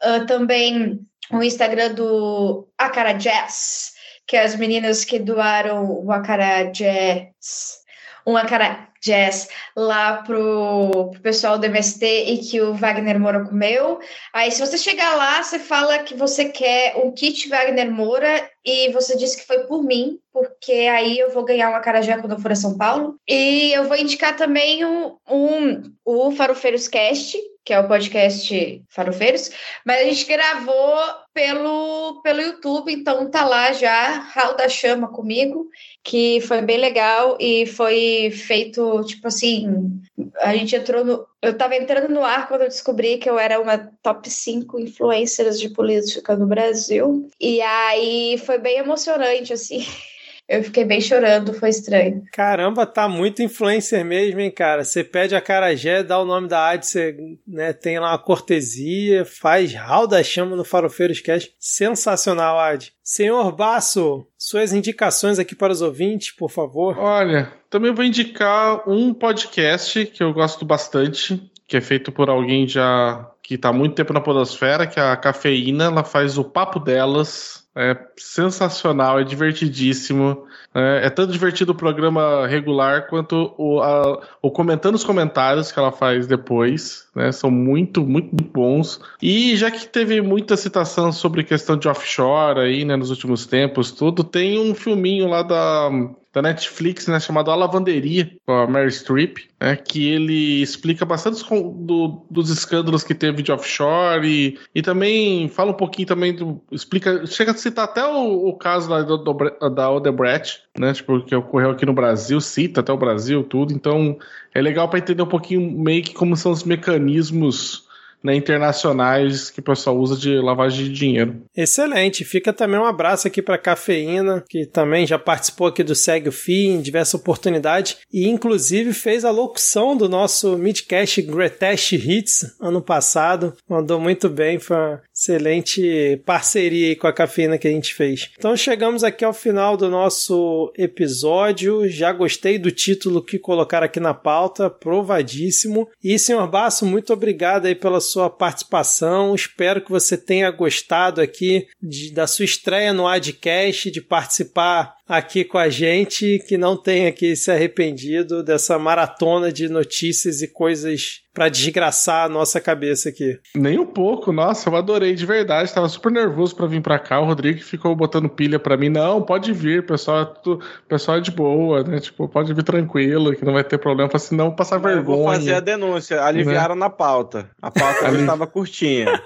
D: Ah, também o Instagram do Acara Jazz, que é as meninas que doaram o Acara Jazz, um Acara Jazz lá pro, pro pessoal do MST e que o Wagner Moura comeu. Aí, se você chegar lá, você fala que você quer um kit Wagner Moura e você disse que foi por mim, porque aí eu vou ganhar uma carajé quando eu for a São Paulo. E eu vou indicar também um, um, o Farofeiros Cast, que é o podcast Farofeiros, mas a gente gravou pelo, pelo YouTube, então tá lá já, Raul da Chama comigo, que foi bem legal e foi feito, tipo assim, a gente entrou no. Eu tava entrando no ar quando eu descobri que eu era uma top 5 influencers de política no Brasil. E aí foi bem emocionante, assim. Eu fiquei bem chorando, foi estranho.
B: Caramba, tá muito influencer mesmo, hein, cara? Você pede a Carajé, dá o nome da arte, você né, tem lá uma cortesia, faz rau da chama no Farofeiros Cast. Sensacional, Ad. Senhor Basso, suas indicações aqui para os ouvintes, por favor.
G: Olha, também vou indicar um podcast que eu gosto bastante, que é feito por alguém já que está muito tempo na podosfera, que a Cafeína, ela faz o Papo Delas. É sensacional, é divertidíssimo. É, é tanto divertido o programa regular quanto o, a- o comentando os comentários que ela faz depois. Né, são muito, muito bons. E já que teve muita citação sobre questão de offshore aí, né, nos últimos tempos, tudo, tem um filminho lá da, da Netflix, né, chamado A Lavanderia, com a Mary Streep, né, que ele explica bastante do- dos escândalos que teve de offshore e, e também fala um pouquinho também do. explica Chega a citar até o, o caso da, do- da Odebrecht, né, tipo, que ocorreu aqui no Brasil, cita até o Brasil, tudo. Então é legal para entender um pouquinho meio que como são os mecanismos né, internacionais que o pessoal usa de lavagem de dinheiro.
B: Excelente. Fica também um abraço aqui para Cafeína, que também já participou aqui do Segue o Fim em diversas oportunidades e inclusive fez a locução do nosso Midcast Greatest Hits ano passado. Mandou muito bem, foi uma excelente parceria aí com a Cafeína que a gente fez. Então chegamos aqui ao final do nosso episódio. Já gostei do título que colocaram aqui na pauta, provadíssimo. E senhor Basso, muito obrigado aí pela sua participação. Espero que você tenha gostado aqui de, da sua estreia no Adcast, de participar aqui com a gente, que não tenha aqui se arrependido dessa maratona de notícias e coisas para desgraçar a nossa cabeça aqui.
G: Nem um pouco, nossa, eu adorei de verdade. Tava super nervoso para vir para cá. O Rodrigo ficou botando pilha para mim. Não, pode vir, pessoal, é tudo, pessoal é de boa, né? Tipo, pode vir tranquilo, que não vai ter problema. Assim, não, passar vergonha. Eu vou
E: fazer a denúncia. Aliviaram né? na pauta. A pauta Ali... estava curtinha.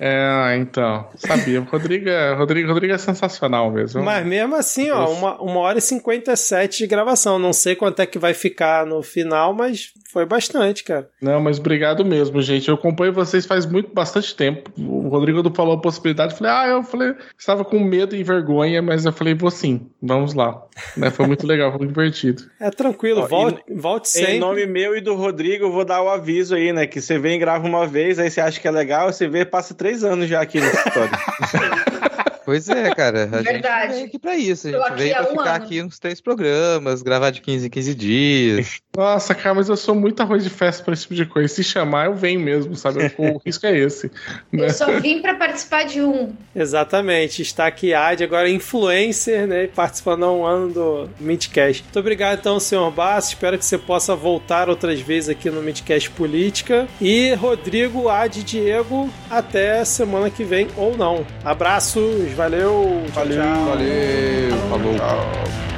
G: é, então, sabia. O Rodrigo é, Rodrigo, Rodrigo é sensacional mesmo.
B: Mas mesmo assim, ó, uma, uma hora e 57 de gravação. Não sei quanto é que vai ficar no final, mas foi bastante, cara.
G: Não, mas obrigado mesmo, gente. Eu acompanho vocês faz muito, bastante tempo. O Rodrigo falou a possibilidade, eu falei, ah, eu falei, estava com medo e vergonha, mas eu falei, vou sim, vamos lá. Né, foi muito legal, foi muito divertido.
B: É tranquilo, Ó, volte, em, volte sempre.
E: Em nome meu e do Rodrigo, eu vou dar o aviso aí, né? Que você vem e grava uma vez, aí você acha que é legal, você vê, passa três anos já aqui no escritório.
F: Pois é, cara. A Verdade. gente veio aqui pra isso. A gente veio pra um ficar ano. aqui uns três programas, gravar de 15 em 15 dias.
G: Nossa, cara, mas eu sou muito arroz de festa pra esse tipo de coisa. Se chamar, eu venho mesmo, sabe? O risco é esse.
D: Né? Eu só vim pra participar de um.
B: Exatamente. Está aqui Ad, agora influencer, né? Participando há um ano do Midcast. Muito obrigado, então, senhor Bass. Espero que você possa voltar outras vezes aqui no Midcast Política. E Rodrigo, Ad e Diego, até semana que vem ou não. Abraços, valeu.
E: Valeu. Tchau,
F: Valeu. Falou.
E: Tchau.